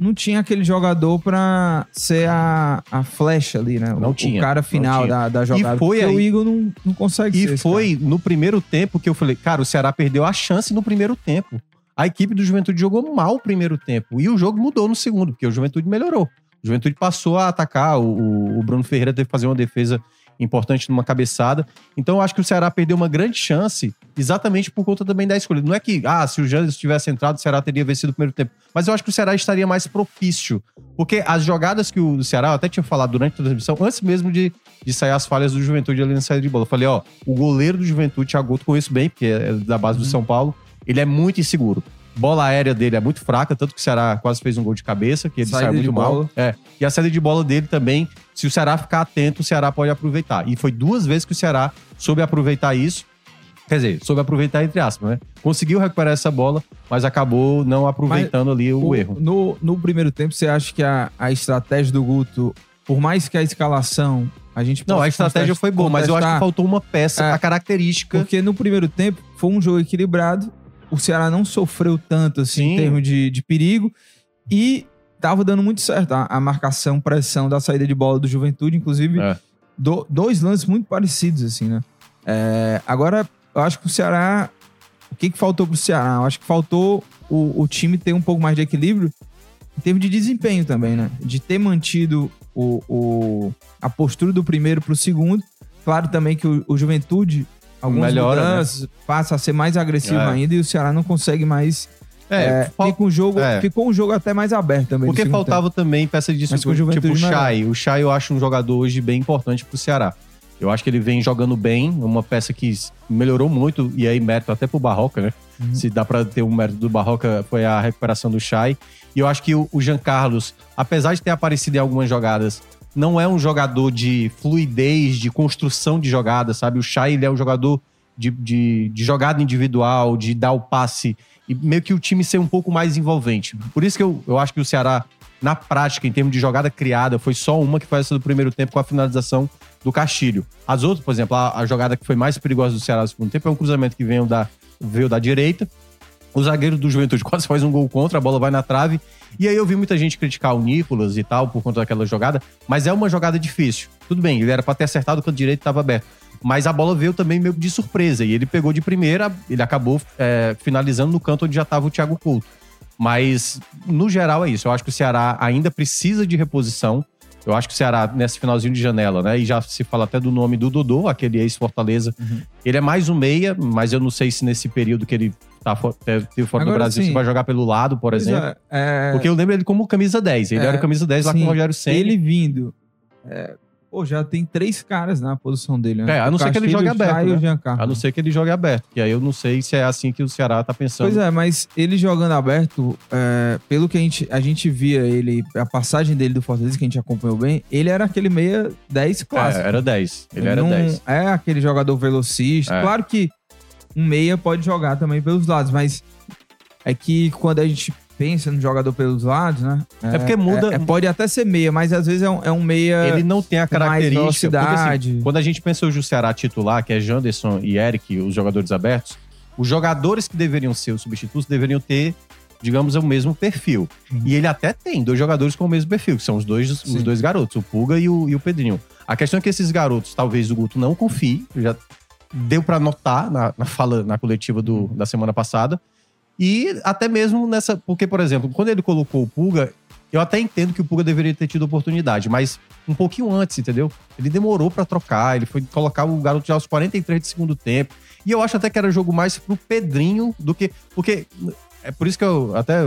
não tinha aquele jogador pra ser a, a flecha ali, né? Não o, tinha, o cara final da, da jogada. foi porque aí- o Igor não, não consegue ser E esse foi no primeiro tempo que eu falei, cara, o Ceará perdeu a chance no primeiro tempo. A equipe do Juventude jogou mal o primeiro tempo. E o jogo mudou no segundo, porque o Juventude melhorou. O Juventude passou a atacar. O- o Bruno Ferreira teve que fazer uma defesa importante numa cabeçada. Então eu acho que o Ceará perdeu uma grande chance exatamente por conta também da escolha. Não é que, ah, se o Janderson tivesse entrado, o Ceará teria vencido o primeiro tempo. Mas eu acho que o Ceará estaria mais propício. Porque as jogadas que o Ceará, eu até tinha falado durante a transmissão, antes mesmo de, de sair as falhas do Juventude ali na saída de bola. Eu falei, ó, o goleiro do Juventude, Thiago Couto, conheço bem, porque é da base do São Paulo, ele é muito inseguro. Bola aérea dele é muito fraca, tanto que o Ceará quase fez um gol de cabeça, que ele saiu muito mal. bola. É. E a saída de bola dele também, se o Ceará ficar atento, o Ceará pode aproveitar. E foi duas vezes que o Ceará soube aproveitar isso. Quer dizer, soube aproveitar entre aspas, né? Conseguiu recuperar essa bola, mas acabou não aproveitando ali o, O- erro. No, no primeiro tempo, você acha que a, a estratégia do Guto, por mais que a escalação a gente Não, a estratégia foi boa, mas eu acho que faltou uma peça, É. a característica. Porque no primeiro tempo foi um jogo equilibrado, o Ceará não sofreu tanto assim Sim. em termos de, de perigo e tava dando muito certo a, a marcação, pressão da saída de bola do Juventude, inclusive É. do- dois lances muito parecidos assim, né? É, agora, eu acho que o Ceará, o que que faltou pro Ceará? Eu acho que faltou o, o time ter um pouco mais de equilíbrio em termos de desempenho também, né? De ter mantido o, o- a postura do primeiro pro segundo. Claro também que o, o Juventude, algumas Melhora, né? mudanças, passa a ser mais agressivo É. ainda e o Ceará não consegue mais. É, é, fica um jogo, é. ficou um jogo até mais aberto também. Porque faltava também peça de o disciplina. Tipo o Juventude Chay. O Chay eu acho um jogador hoje bem importante pro Ceará. Eu acho que ele vem jogando bem, uma peça que melhorou muito, e aí mérito até pro Barroca, né? Uhum. Se dá pra ter um mérito do Barroca, foi a recuperação do Chay. E eu acho que o, o Jean Carlos, apesar de ter aparecido em algumas jogadas, não é um jogador de fluidez, de construção de jogadas, sabe? O Chay, ele é um jogador de, de, de jogada individual, de dar o passe e meio que o time ser um pouco mais envolvente. Por isso que eu, eu acho que o Ceará, na prática, em termos de jogada criada, foi só uma que foi essa do primeiro tempo com a finalização do Castilho. As outras, por exemplo, a, a jogada que foi mais perigosa do Ceará no segundo tempo é um cruzamento que veio da, veio da direita. O zagueiro do Juventude [LAUGHS] quase faz um gol contra, a bola vai na trave. E aí eu vi muita gente criticar o Nicolas e tal por conta daquela jogada, mas é uma jogada difícil. Tudo bem, ele era pra ter acertado o canto direito estava aberto. Mas a bola veio também meio de surpresa. E ele pegou de primeira, ele acabou é, finalizando no canto onde já estava o Thiago Couto. Mas, no geral, é isso. Eu acho que o Ceará ainda precisa de reposição. Eu acho que o Ceará, nesse finalzinho de janela, né? E já se fala até do nome do Dodô, aquele ex-Fortaleza. Uhum. Ele é mais um meia, mas eu não sei se nesse período que ele tá fo- teve fora do Agora, Brasil, sim. se vai jogar pelo lado, por Pois exemplo. é, é, Porque eu lembro ele como camisa 10. Ele É, era camisa 10 lá com sim. o Rogério Senna. ele vindo é, Pô, já tem três caras na posição dele, né? É, a não O ser que ele jogue aberto, e né? Giancarlo. A não ser que ele jogue aberto. Que aí eu não sei se é assim que o Ceará tá pensando. Pois é, mas ele jogando aberto, é, pelo que a gente, a gente via ele, a passagem dele do Fortaleza, que a gente acompanhou bem, ele era aquele meia 10 É, clássico. era 10. Ele era não 10. É aquele jogador velocista. É. Claro que um meia pode jogar também pelos lados, mas é que quando a gente pensa no jogador pelos lados, né? É porque muda- é- pode até ser meia, mas às vezes é um, é um meia. Ele não tem a característica. Porque, assim, quando a gente pensa hoje o Ceará titular, que é Janderson e Eric, os jogadores abertos, os jogadores que deveriam ser os substitutos deveriam ter, digamos, o mesmo perfil. E ele até tem dois jogadores com o mesmo perfil, que são os dois, os dois garotos, o Puga e o, e o Pedrinho. A questão é que esses garotos, talvez o Guto não confie, já deu pra notar na, na fala, na coletiva do, da semana passada. E até mesmo nessa. Porque, por exemplo, quando ele colocou o Puga, eu até entendo que o Puga deveria ter tido oportunidade, mas um pouquinho antes, entendeu? Ele demorou pra trocar, ele foi colocar o garoto já aos 43 de segundo tempo. E eu acho até que era jogo mais pro Pedrinho do que. Porque. É por isso que eu até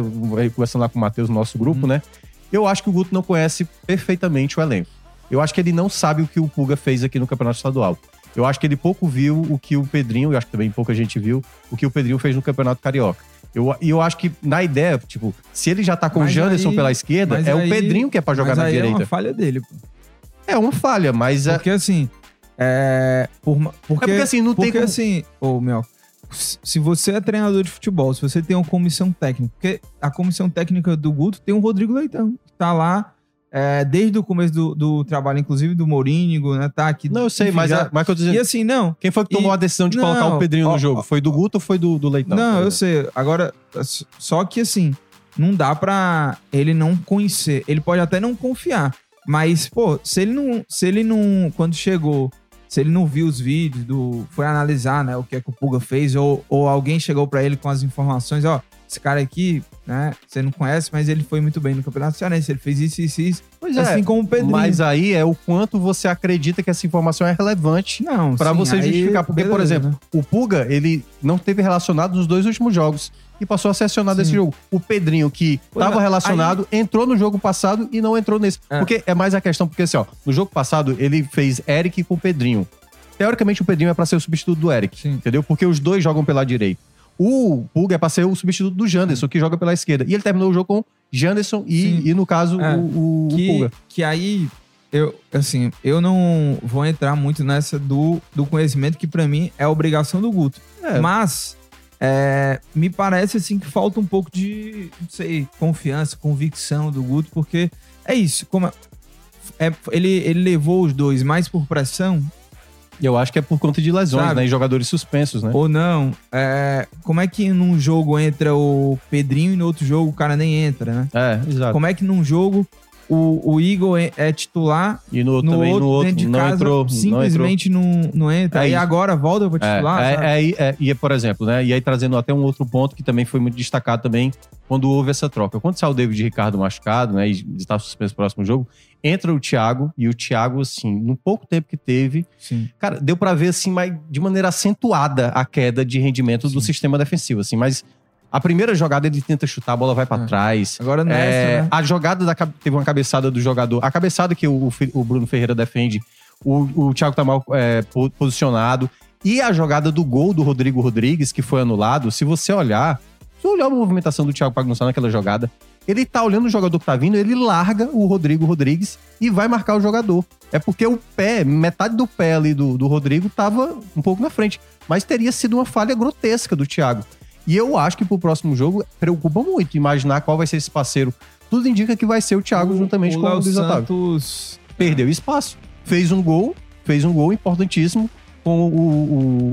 conversando lá com o Matheus no nosso grupo, né? Eu acho que o Guto não conhece perfeitamente o elenco. Eu acho que ele não sabe o que o Puga fez aqui no Campeonato Estadual. Eu acho que ele pouco viu o que o Pedrinho, eu acho que também pouca gente viu, o que o Pedrinho fez no Campeonato Carioca. Eu, e eu acho que, na ideia, tipo, se ele já tá com o Mas Janderson aí- pela esquerda, é aí- o Pedrinho que é pra jogar na direita. É uma falha dele, pô. É uma falha, mas é, Porque assim. É. Por, ma- porque, é porque assim, não tem porque como... assim, ô Mel, se se você é treinador de futebol, se você tem uma comissão técnica, porque a comissão técnica do Guto tem o Rodrigo Leitão, que tá lá é, desde o começo do, do trabalho, inclusive do Mourinho, né? Tá aqui. Não, eu sei, mas, já- é, mas que eu tô dizendo, E assim, não. quem foi que tomou e- a decisão de não, colocar o Pedrinho ó, no jogo? Foi do Guto ou foi do, do Leitão? não, eu sei. Agora, só que assim, não dá pra ele não conhecer. Ele pode até não confiar. Mas, pô, se ele não. Se ele não. Quando chegou, se ele não viu os vídeos, do, foi analisar, né, o que é que o Puga fez, ou, ou alguém chegou pra ele com as informações, ó, esse cara aqui, né, você não conhece, mas ele foi muito bem no Campeonato Cearense, ele fez isso, isso, isso. Pois é, assim como o Pedrinho. mas aí é o quanto você acredita que essa informação é relevante sim, você aí, justificar. Porque, por beleza, exemplo, né? o Puga, ele não teve relacionado nos dois últimos jogos. E passou a ser acionado Sim. nesse jogo. O Pedrinho, que estava é, relacionado, entrou no jogo passado e não entrou nesse. É. Porque é mais a questão, porque assim, ó, no jogo passado ele fez Eric com o Pedrinho. Teoricamente, o Pedrinho é pra ser o substituto do Eric, Sim. entendeu? Porque os dois jogam pela direita. O Puga é pra ser o substituto do Janderson, que joga pela esquerda. E ele terminou o jogo com Janderson e, e, no caso, É. o, o, o que, Puga. que aí eu assim eu não vou entrar muito nessa do, do conhecimento que pra mim é obrigação do Guto É. mas é, me parece assim que falta um pouco de não sei confiança convicção do Guto porque é isso como é- é, ele, ele levou os dois mais por pressão Eu acho que é por conta de lesões, Sabe? né? E jogadores suspensos, né? ou não é, como é que num jogo entra o Pedrinho e no outro jogo o cara nem entra né É, exato. como é que num jogo o, o Igor é- é titular E no, no também outro, no outro dentro de não casa, entrou. não entrou. simplesmente não, não, entra. É e agora volta titular, É, sabe? é, é, é, e, por exemplo, né? E aí trazendo até um outro ponto que também foi muito destacado também quando houve essa troca. Quando saiu o David Ricardo machucado, né? E está suspenso no próximo jogo, entra o Thiago, e o Thiago, assim, no pouco tempo que teve, Sim. cara, deu pra ver, assim, mais, de maneira acentuada a queda de rendimento do Sim. sistema defensivo, assim, mas. A primeira jogada ele tenta chutar, a bola vai pra É. trás. Agora nessa, É, né? A jogada da, teve uma cabeçada do jogador. A cabeçada que o, o Bruno Ferreira defende, o, o Thiago tá mal é, po- posicionado. E a jogada do gol do Rodrigo Rodrigues, que foi anulado, se você olhar, se você olhar a movimentação do Thiago Pagnussá naquela jogada, ele tá olhando o jogador que tá vindo, ele larga o Rodrigo Rodrigues e vai marcar o jogador. É porque o pé, metade do pé ali do, do Rodrigo tava um pouco na frente. Mas teria sido uma falha grotesca do Thiago. E eu acho que pro próximo jogo preocupa muito imaginar qual vai ser esse parceiro. Tudo indica que vai ser o Thiago juntamente o com o Luiz Otávio. Santos... Perdeu espaço. Fez um gol, fez um gol importantíssimo com o,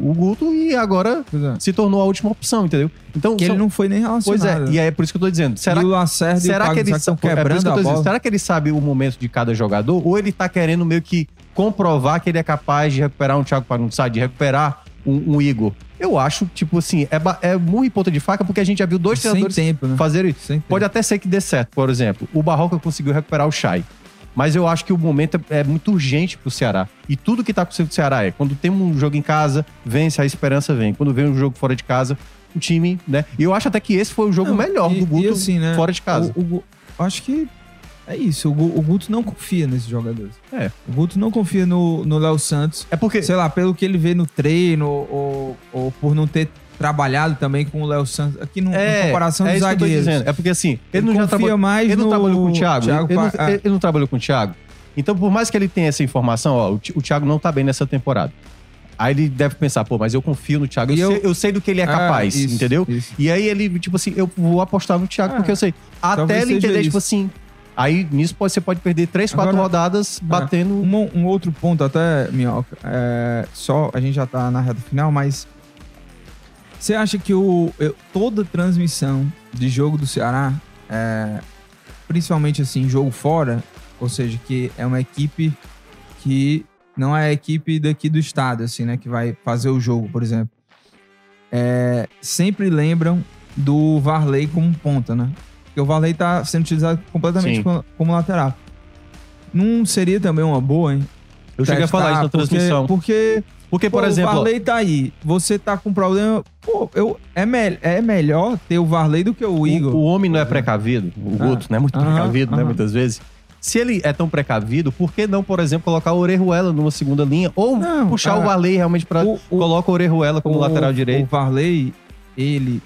o, o Guto e agora Pois é. se tornou a última opção, entendeu? Então, Que são- ele não foi nem pois relacionado. é, e é por isso que eu tô dizendo. Será e o Lacerda e o Será que ele Pagnussá sabe, estão é quebrando que eu a bola? será que ele sabe o momento de cada jogador ou ele tá querendo meio que comprovar que ele é capaz de recuperar um Thiago Pagnussá, de recuperar um, um Igor? Eu acho, tipo assim, é, é muito ponta de faca porque a gente já viu dois Sem treinadores tempo, né? fazerem isso. Pode até ser que dê certo, por exemplo. O Barroca conseguiu recuperar o Chay. Mas eu acho que o momento é é muito urgente pro Ceará. E tudo que tá acontecendo com o Ceará é, quando tem um jogo em casa, vence, a esperança vem. Quando vem um jogo fora de casa, o time, né? E eu acho até que esse foi o jogo Não, melhor e- do Guto assim, né, fora de casa. O, o- acho que É isso, o, o Guto não confia nesses jogadores. É. O Guto não confia no no Léo Santos. É porque. Sei lá, pelo que ele vê no treino, ou, ou por não ter trabalhado também com o Léo Santos. Aqui no, É, em comparação é dos zagueiros. É porque assim, ele, Ele, não já trabalhou. mais Ele não no trabalhou com o Thiago. Thiago ele, não, ah, ele não trabalhou com o Thiago. Então, por mais que ele tenha essa informação, ó, o, Thi- o Thiago não tá bem nessa temporada. Aí ele deve pensar, pô, mas eu confio no Thiago. Eu, eu- sei, eu sei do que ele é Ah, capaz, isso, entendeu? isso. E aí ele, tipo assim, eu vou apostar no Thiago Ah, porque eu sei. Até ele entender, isso. tipo assim. Aí nisso pode, você pode perder três, quatro Agora- rodadas batendo. Um, um outro ponto até, Minhoca, é, só, a gente já tá na reta final, mas você acha que o, eu- toda transmissão de jogo do Ceará, é, principalmente assim, jogo fora, ou seja, que é uma equipe que não é a equipe daqui do estado, assim, né, que vai fazer o jogo, por exemplo, é, sempre lembram do Varley como ponta, né? Porque o Varley tá sendo utilizado completamente Sim. como, como lateral. Não seria também uma boa, hein? eu cheguei a falar isso na transmissão. Porque, Porque, porque por pô, exemplo. o Varley tá aí. Você tá com problema. Pô, eu, é, me, é melhor ter o Varley do que o Igor. O, o homem não é precavido, o Ah, Guto não é muito aham, precavido, né, muitas vezes. Se ele é tão precavido, por que não, por exemplo, colocar o Orejuela numa segunda linha? Ou Não, puxar o ah, Varley realmente pra... o- o- Coloca o Orejuela como O- lateral O direito. Varley, ele.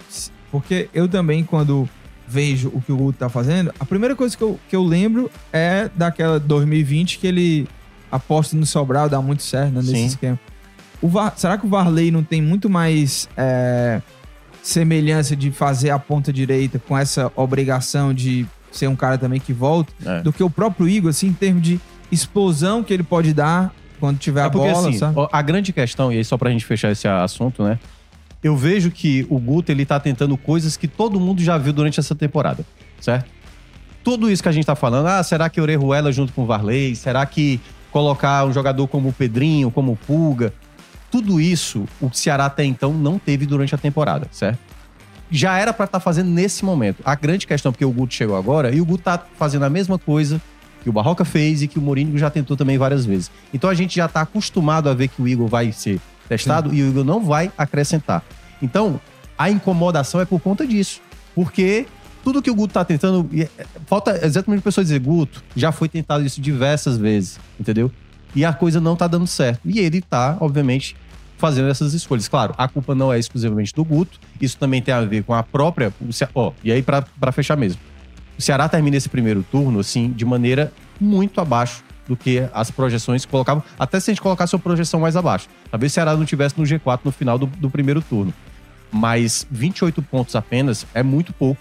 Porque eu também, quando vejo o que o Guto tá fazendo, a primeira coisa que eu, que eu lembro é daquela 2020 que ele aposta no Sobral, dá muito certo né, nesse Sim. esquema. O Va- será que o Varley não tem muito mais é, semelhança de fazer a ponta direita com essa obrigação de ser um cara também que volta É. do que o próprio Igor, assim, em termos de explosão que ele pode dar quando tiver É a porque, bola, assim, sabe? a grande questão, e aí só pra gente fechar esse assunto, né? Eu vejo que o Guto, ele tá tentando coisas que todo mundo já viu durante essa temporada, certo? Tudo isso que a gente tá falando, ah, será que Orejuela junto com o Varley? Será que colocar um jogador como o Pedrinho, como o Pulga? Tudo isso, o Ceará até então não teve durante a temporada, certo? Já era pra estar fazendo nesse momento. A grande questão, porque o Guto chegou agora, e o Guto tá fazendo a mesma coisa que o Barroca fez e que o Mourinho já tentou também várias vezes. Então a gente já tá acostumado a ver que o Igor vai ser testado e o Igor não vai acrescentar. Então, a incomodação é por conta disso. Porque tudo que o Guto tá tentando. é, Falta exatamente a pessoa dizer, Guto, já foi tentado isso diversas vezes, entendeu? E a coisa não tá dando certo. E ele tá, obviamente, fazendo essas escolhas. Claro, a culpa não é exclusivamente do Guto, isso também tem a ver com a própria. Ó, e aí, pra fechar mesmo. O Ceará termina esse primeiro turno, assim, de maneira muito abaixo do que as projeções colocavam. Até se a gente colocasse uma projeção mais abaixo. Talvez o Ceará não tivesse no G4 no final do, do primeiro turno. Mas 28 pontos apenas é muito pouco.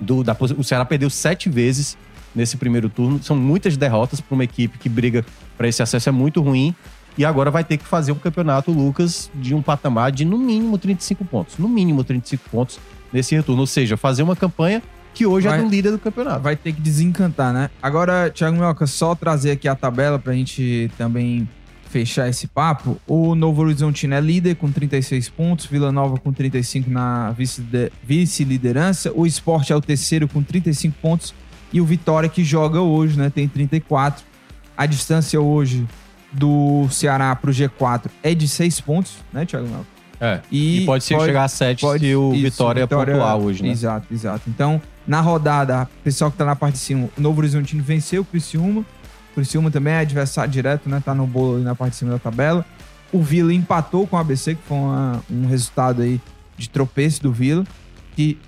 Do, da, o Ceará perdeu sete vezes nesse primeiro turno. São muitas derrotas para uma equipe que briga para esse acesso, é muito ruim. E agora vai ter que fazer um campeonato, Lucas, de um patamar de no mínimo 35 pontos. No mínimo 35 pontos nesse retorno. Ou seja, fazer uma campanha que hoje Vai- é do líder do campeonato. Vai ter que desencantar, né? Agora, Thiago Minhoca, só trazer aqui a tabela pra gente também fechar esse papo. O Novo Horizontino é líder com 36 pontos, Vila Nova com 35 na vice- vice-liderança, o Sport é o terceiro com 35 pontos e o Vitória que joga hoje, né, tem 34. A distância hoje do Ceará pro G4 é de 6 pontos, né, Thiago Minhoca? É. E, E pode ser chegar a 7 pode- se o isso, Vitória, pontuar hoje, né? Exato, exato. Então, na rodada, o pessoal que tá na parte de cima, o Novo Horizontino venceu o Criciúma. O Criciúma também é adversário direto, né? Tá no bolo ali na parte de cima da tabela. O Vila empatou com o ABC, que foi uma- um resultado aí de tropeço do Vila, que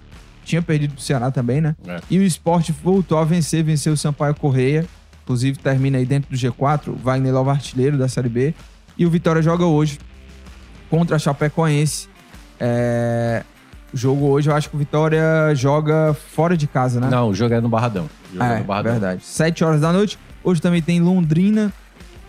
tinha perdido pro Ceará também, né? É. E o Sport voltou a vencer, venceu o Sampaio Correia. Inclusive, termina aí dentro do G4, o Wagner Lova artilheiro da Série B. E o Vitória joga hoje contra a Chapecoense. É... O jogo hoje, eu acho que o Vitória joga fora de casa, né? Não, o jogo é no Barradão. O jogo é, no Barradão. verdade. 7 horas da noite. Hoje também tem Londrina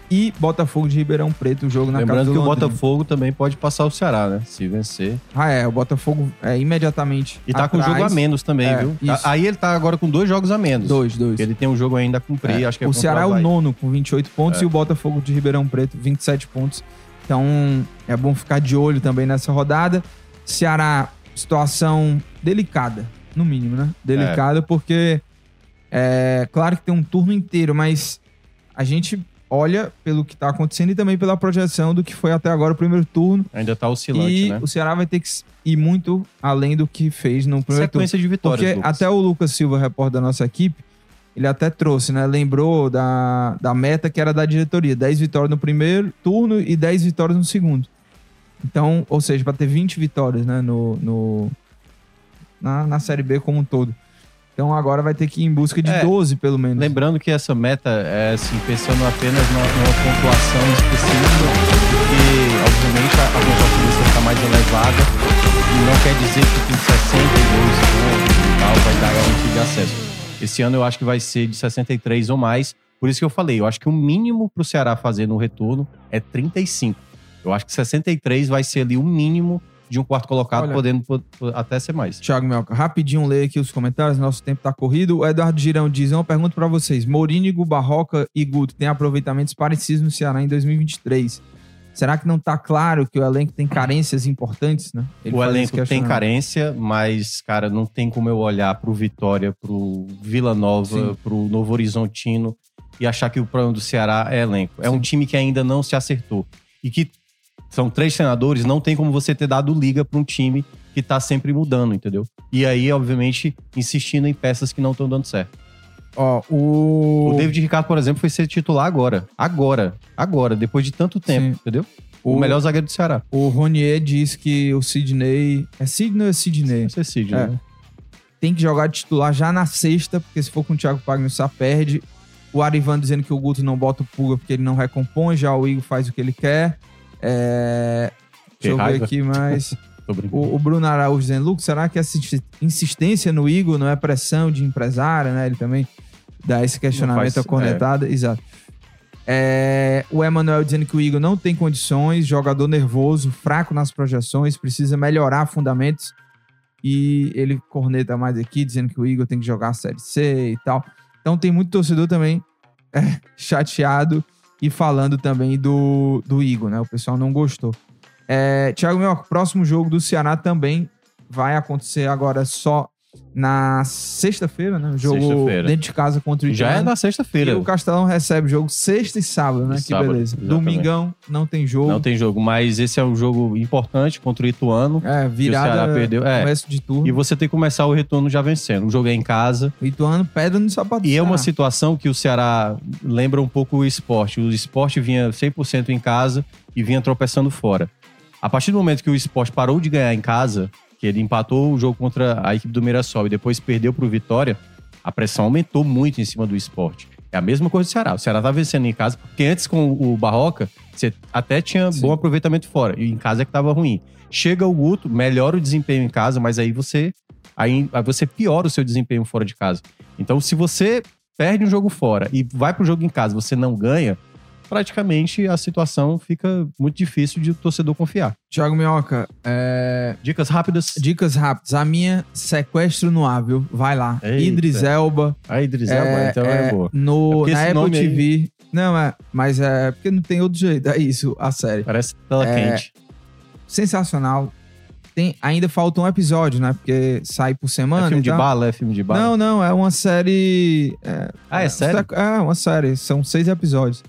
e Botafogo de Ribeirão Preto, o jogo na casa Lembrando do que o Londrina. Botafogo também pode passar o Ceará, né? Se vencer. Ah, é. O Botafogo é imediatamente E tá com um atrás. jogo a menos também, É, viu? isso. Aí ele tá agora com dois jogos a menos. Dois, dois. Ele tem um jogo ainda a cumprir, É. acho que é o Ceará é o nono com 28 pontos É. e o Botafogo de Ribeirão Preto 27 pontos. Então é bom ficar de olho também nessa rodada. Ceará, situação delicada, no mínimo, né? Delicada porque é claro que tem um turno inteiro, mas a gente olha pelo que tá acontecendo e também pela projeção do que foi até agora o primeiro turno. Ainda tá oscilante, e né? o Ceará vai ter que ir muito além do que fez no primeiro turno. Sequência de vitórias, Porque Lucas. até o Lucas Silva, repórter da nossa equipe, ele até trouxe, né? Lembrou da, da meta que era da diretoria: 10 vitórias no primeiro turno e 10 vitórias no segundo. Então, ou seja, para ter 20 vitórias, né? No, no, na, na Série B como um todo. Então agora vai ter que ir em busca de É, 12, pelo menos. Lembrando que essa meta é assim, pensando apenas numa, numa pontuação específica, porque obviamente a, a pontuação ficar mais elevada e não quer dizer que tem 62 pontos e tal vai dar garantia de acesso. Esse ano eu acho que vai ser de 63 ou mais. Por isso que eu falei, eu acho que o mínimo para o Ceará fazer no retorno é 35. Eu acho que 63 vai ser ali o mínimo de um quarto colocado, Olha. podendo po- po- até ser mais. Thiago Melca, rapidinho ler aqui os comentários, nosso tempo tá corrido. O Eduardo Girão diz: uma pergunta pra vocês. Morínigo, Barroca e Guto têm aproveitamentos parecidos no Ceará em 2023. Será que não tá claro que o elenco tem carências importantes, né? Ele o elenco tem carência, mas, cara, não tem como eu olhar pro Vitória, pro Vila Nova, Sim. pro Novo Horizontino e achar que o problema do Ceará é elenco. É um time que ainda não se acertou. E que são três treinadores, não tem como você ter dado liga pra um time que tá sempre mudando, entendeu? E aí, obviamente, insistindo em peças que não estão dando certo. Ó, o. O David Ricardo, por exemplo, foi ser titular agora. Agora. Agora, depois de tanto tempo, Sim. entendeu? O, O- melhor zagueiro do Ceará. O Ronier diz que o Sidney. É Sidney ou é Sidney? Não sei se, É. né? Tem que jogar de titular já na sexta, porque se for com o Thiago Pagno, só perde. O Arivan dizendo que o Guto não bota o pulga porque ele não recompõe, já o Igor faz o que ele quer. É... Deixa eu ver aqui mais. [LAUGHS] O, o Bruno Araújo dizendo, Lucas, será que essa insi- insistência no Igor não é pressão de empresário, né? Ele também dá esse questionamento faz- à cornetada. Exato. É, o Emanuel dizendo que o Igor não tem condições, jogador nervoso, fraco nas projeções, precisa melhorar fundamentos. E ele corneta mais aqui, dizendo que o Igor tem que jogar a Série C e tal. Então tem muito torcedor também [LAUGHS] é, chateado e falando também do, do Igor, né? O pessoal não gostou. É, Thiago Mioca, próximo jogo do Ceará também vai acontecer agora só na sexta-feira, né? O jogo Sexta-feira. dentro de casa contra o Já é Ituano. na E sexta-feira. o Castelão recebe jogo sexta e sábado, né? E que sábado, beleza. exatamente. Domingão não tem jogo. Não tem jogo, mas esse é um jogo importante contra o Ituano. É, virada. Ceará perdeu, é. Começo de turno. E você tem que começar o retorno já vencendo. O jogo é em casa. O Ituano pedra no sapato. E é uma situação que o Ceará lembra um pouco o esporte. O esporte vinha 100% em casa e vinha tropeçando fora. A partir do momento que o esporte parou de ganhar em casa, que ele empatou o jogo contra a equipe do Mirassol e depois perdeu para o Vitória, a pressão aumentou muito em cima do esporte. É a mesma coisa do Ceará. O Ceará tá vencendo em casa, porque antes com o Barroca, você até tinha Sim. bom aproveitamento fora. E em casa é que tava ruim. Chega o Guto, melhora o desempenho em casa, mas aí você aí, aí você piora o seu desempenho fora de casa. Então, se você perde um jogo fora e vai pro jogo em casa, você não ganha, praticamente a situação fica muito difícil de o torcedor confiar. Thiago Minhoca, é, Dicas rápidas. dicas rápidas. A minha, sequestro no viu? Vai lá. Eita. Idris Elba. Aí, Idris Elba, então é, boa. No, É na Apple nome aí- TV. Não, é. Mas é porque não tem outro jeito. É isso, a série. Parece tela É, quente. Sensacional. Tem, ainda falta um episódio, né? Porque sai por semana. É filme de bala? É filme de bala? Não, não, é uma série. É, Ah, é sério? sec- É, uma série. São seis episódios.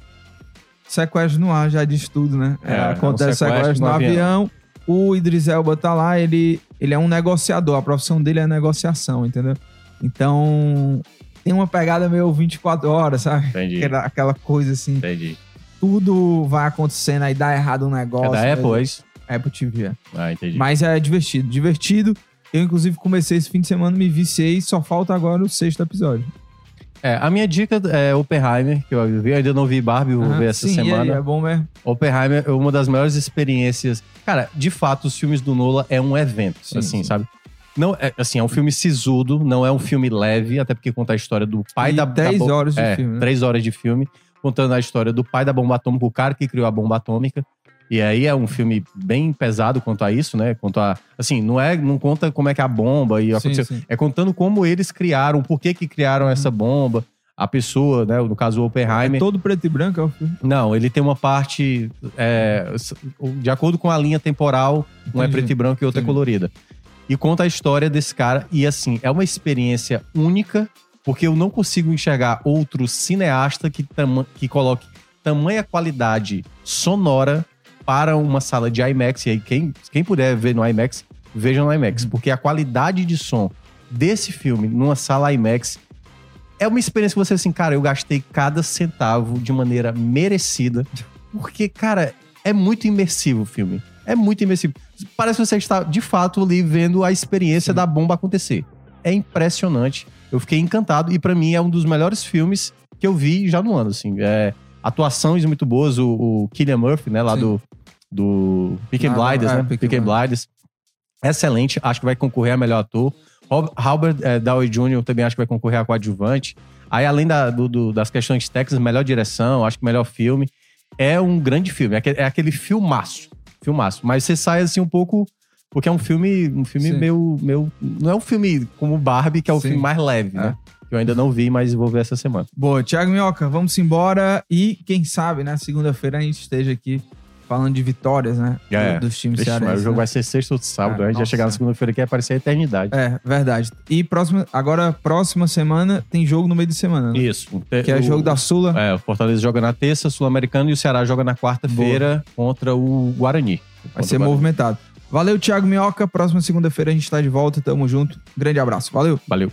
Sequestro no ar já diz tudo, né? É, É, acontece um sequestro sequestro no no avião. O Idris Elba tá lá, ele, ele é um negociador. A profissão dele é negociação, entendeu? Então, tem uma pegada meio 24 horas, sabe? Entendi. Aquela, aquela coisa assim, Entendi. tudo vai acontecendo, aí dá errado um negócio. É da Apple, é isso? Apple TV, é. Ah, entendi. Mas é divertido, divertido. Eu, inclusive, comecei esse fim de semana, me viciei, só falta agora o sexto episódio. É, a minha dica é Oppenheimer, que eu vi, ainda não vi Barbie, vou Aham, ver essa sim, e aí, semana. é bom mesmo. Oppenheimer é uma das melhores experiências. Cara, de fato, os filmes do Nola é um evento, Sim, assim, sim. sabe? Não, é, assim, é um filme sisudo, não é um filme leve, até porque conta a história do pai E da... dez da horas de é, filme, né? Três horas de filme, contando a história do pai da bomba atômica, o cara que criou a bomba atômica. E aí é um filme bem pesado quanto a isso, né? Quanto a... Assim, não é... Não conta como é que é a bomba e Sim, aconteceu. sim. É contando como eles criaram, por que que criaram Uhum. essa bomba, a pessoa, né? No caso, o Oppenheimer. É todo preto e branco é o filme. Não, ele tem uma parte. é, de acordo com a linha temporal, um é Entendi. preto e branco e outra é Entendi. colorida. E conta a história desse cara. E assim, é uma experiência única, porque eu não consigo enxergar outro cineasta que, que coloque tamanha qualidade sonora para uma sala de IMAX. E aí, quem, quem puder ver no IMAX, veja no IMAX. Uhum. Porque a qualidade de som desse filme numa sala IMAX é uma experiência que você, assim, cara, eu gastei cada centavo de maneira merecida. Porque, cara, é muito imersivo o filme. É muito imersivo. Parece que você está, de fato, ali vendo a experiência Sim. da bomba acontecer. É impressionante. Eu fiquei encantado. E para mim é um dos melhores filmes que eu vi já no ano, assim. É, atuações muito boas. O, o Killian Murphy, né, lá Sim. do, do Pick ah, Blinders, é, né? Pick and Blinders. Excelente. Acho que vai concorrer a melhor ator. Robert é, Downey Jr. também acho que vai concorrer a coadjuvante. Aí, além da, do, do, das questões técnicas, melhor direção, acho que melhor filme. É um grande filme. É aquele, é aquele filmaço. Filmaço. Mas você sai assim um pouco. Porque é um filme, um filme meio, meio. Não é um filme como Barbie, que é o Sim. filme mais leve, é. né? Que eu ainda não vi, mas vou ver essa semana. Boa, Thiago Minhoca, vamos embora. E quem sabe, né? Segunda-feira a gente esteja aqui falando de vitórias, né? É, dos times cearenses. O jogo né? vai ser sexta ou sábado. A gente vai chegar na segunda-feira que vai aparecer a eternidade. É, verdade. E próxima, agora, próxima semana, tem jogo no meio de semana. Né? Isso. Que é o jogo da Sula. É, o Fortaleza joga na terça, Sul-Americano, e o Ceará joga na quarta-feira contra o Guarani. Vai ser movimentado. Valeu, Thiago Minhoca. Próxima segunda-feira a gente tá de volta. Tamo junto. Grande abraço. Valeu. Valeu.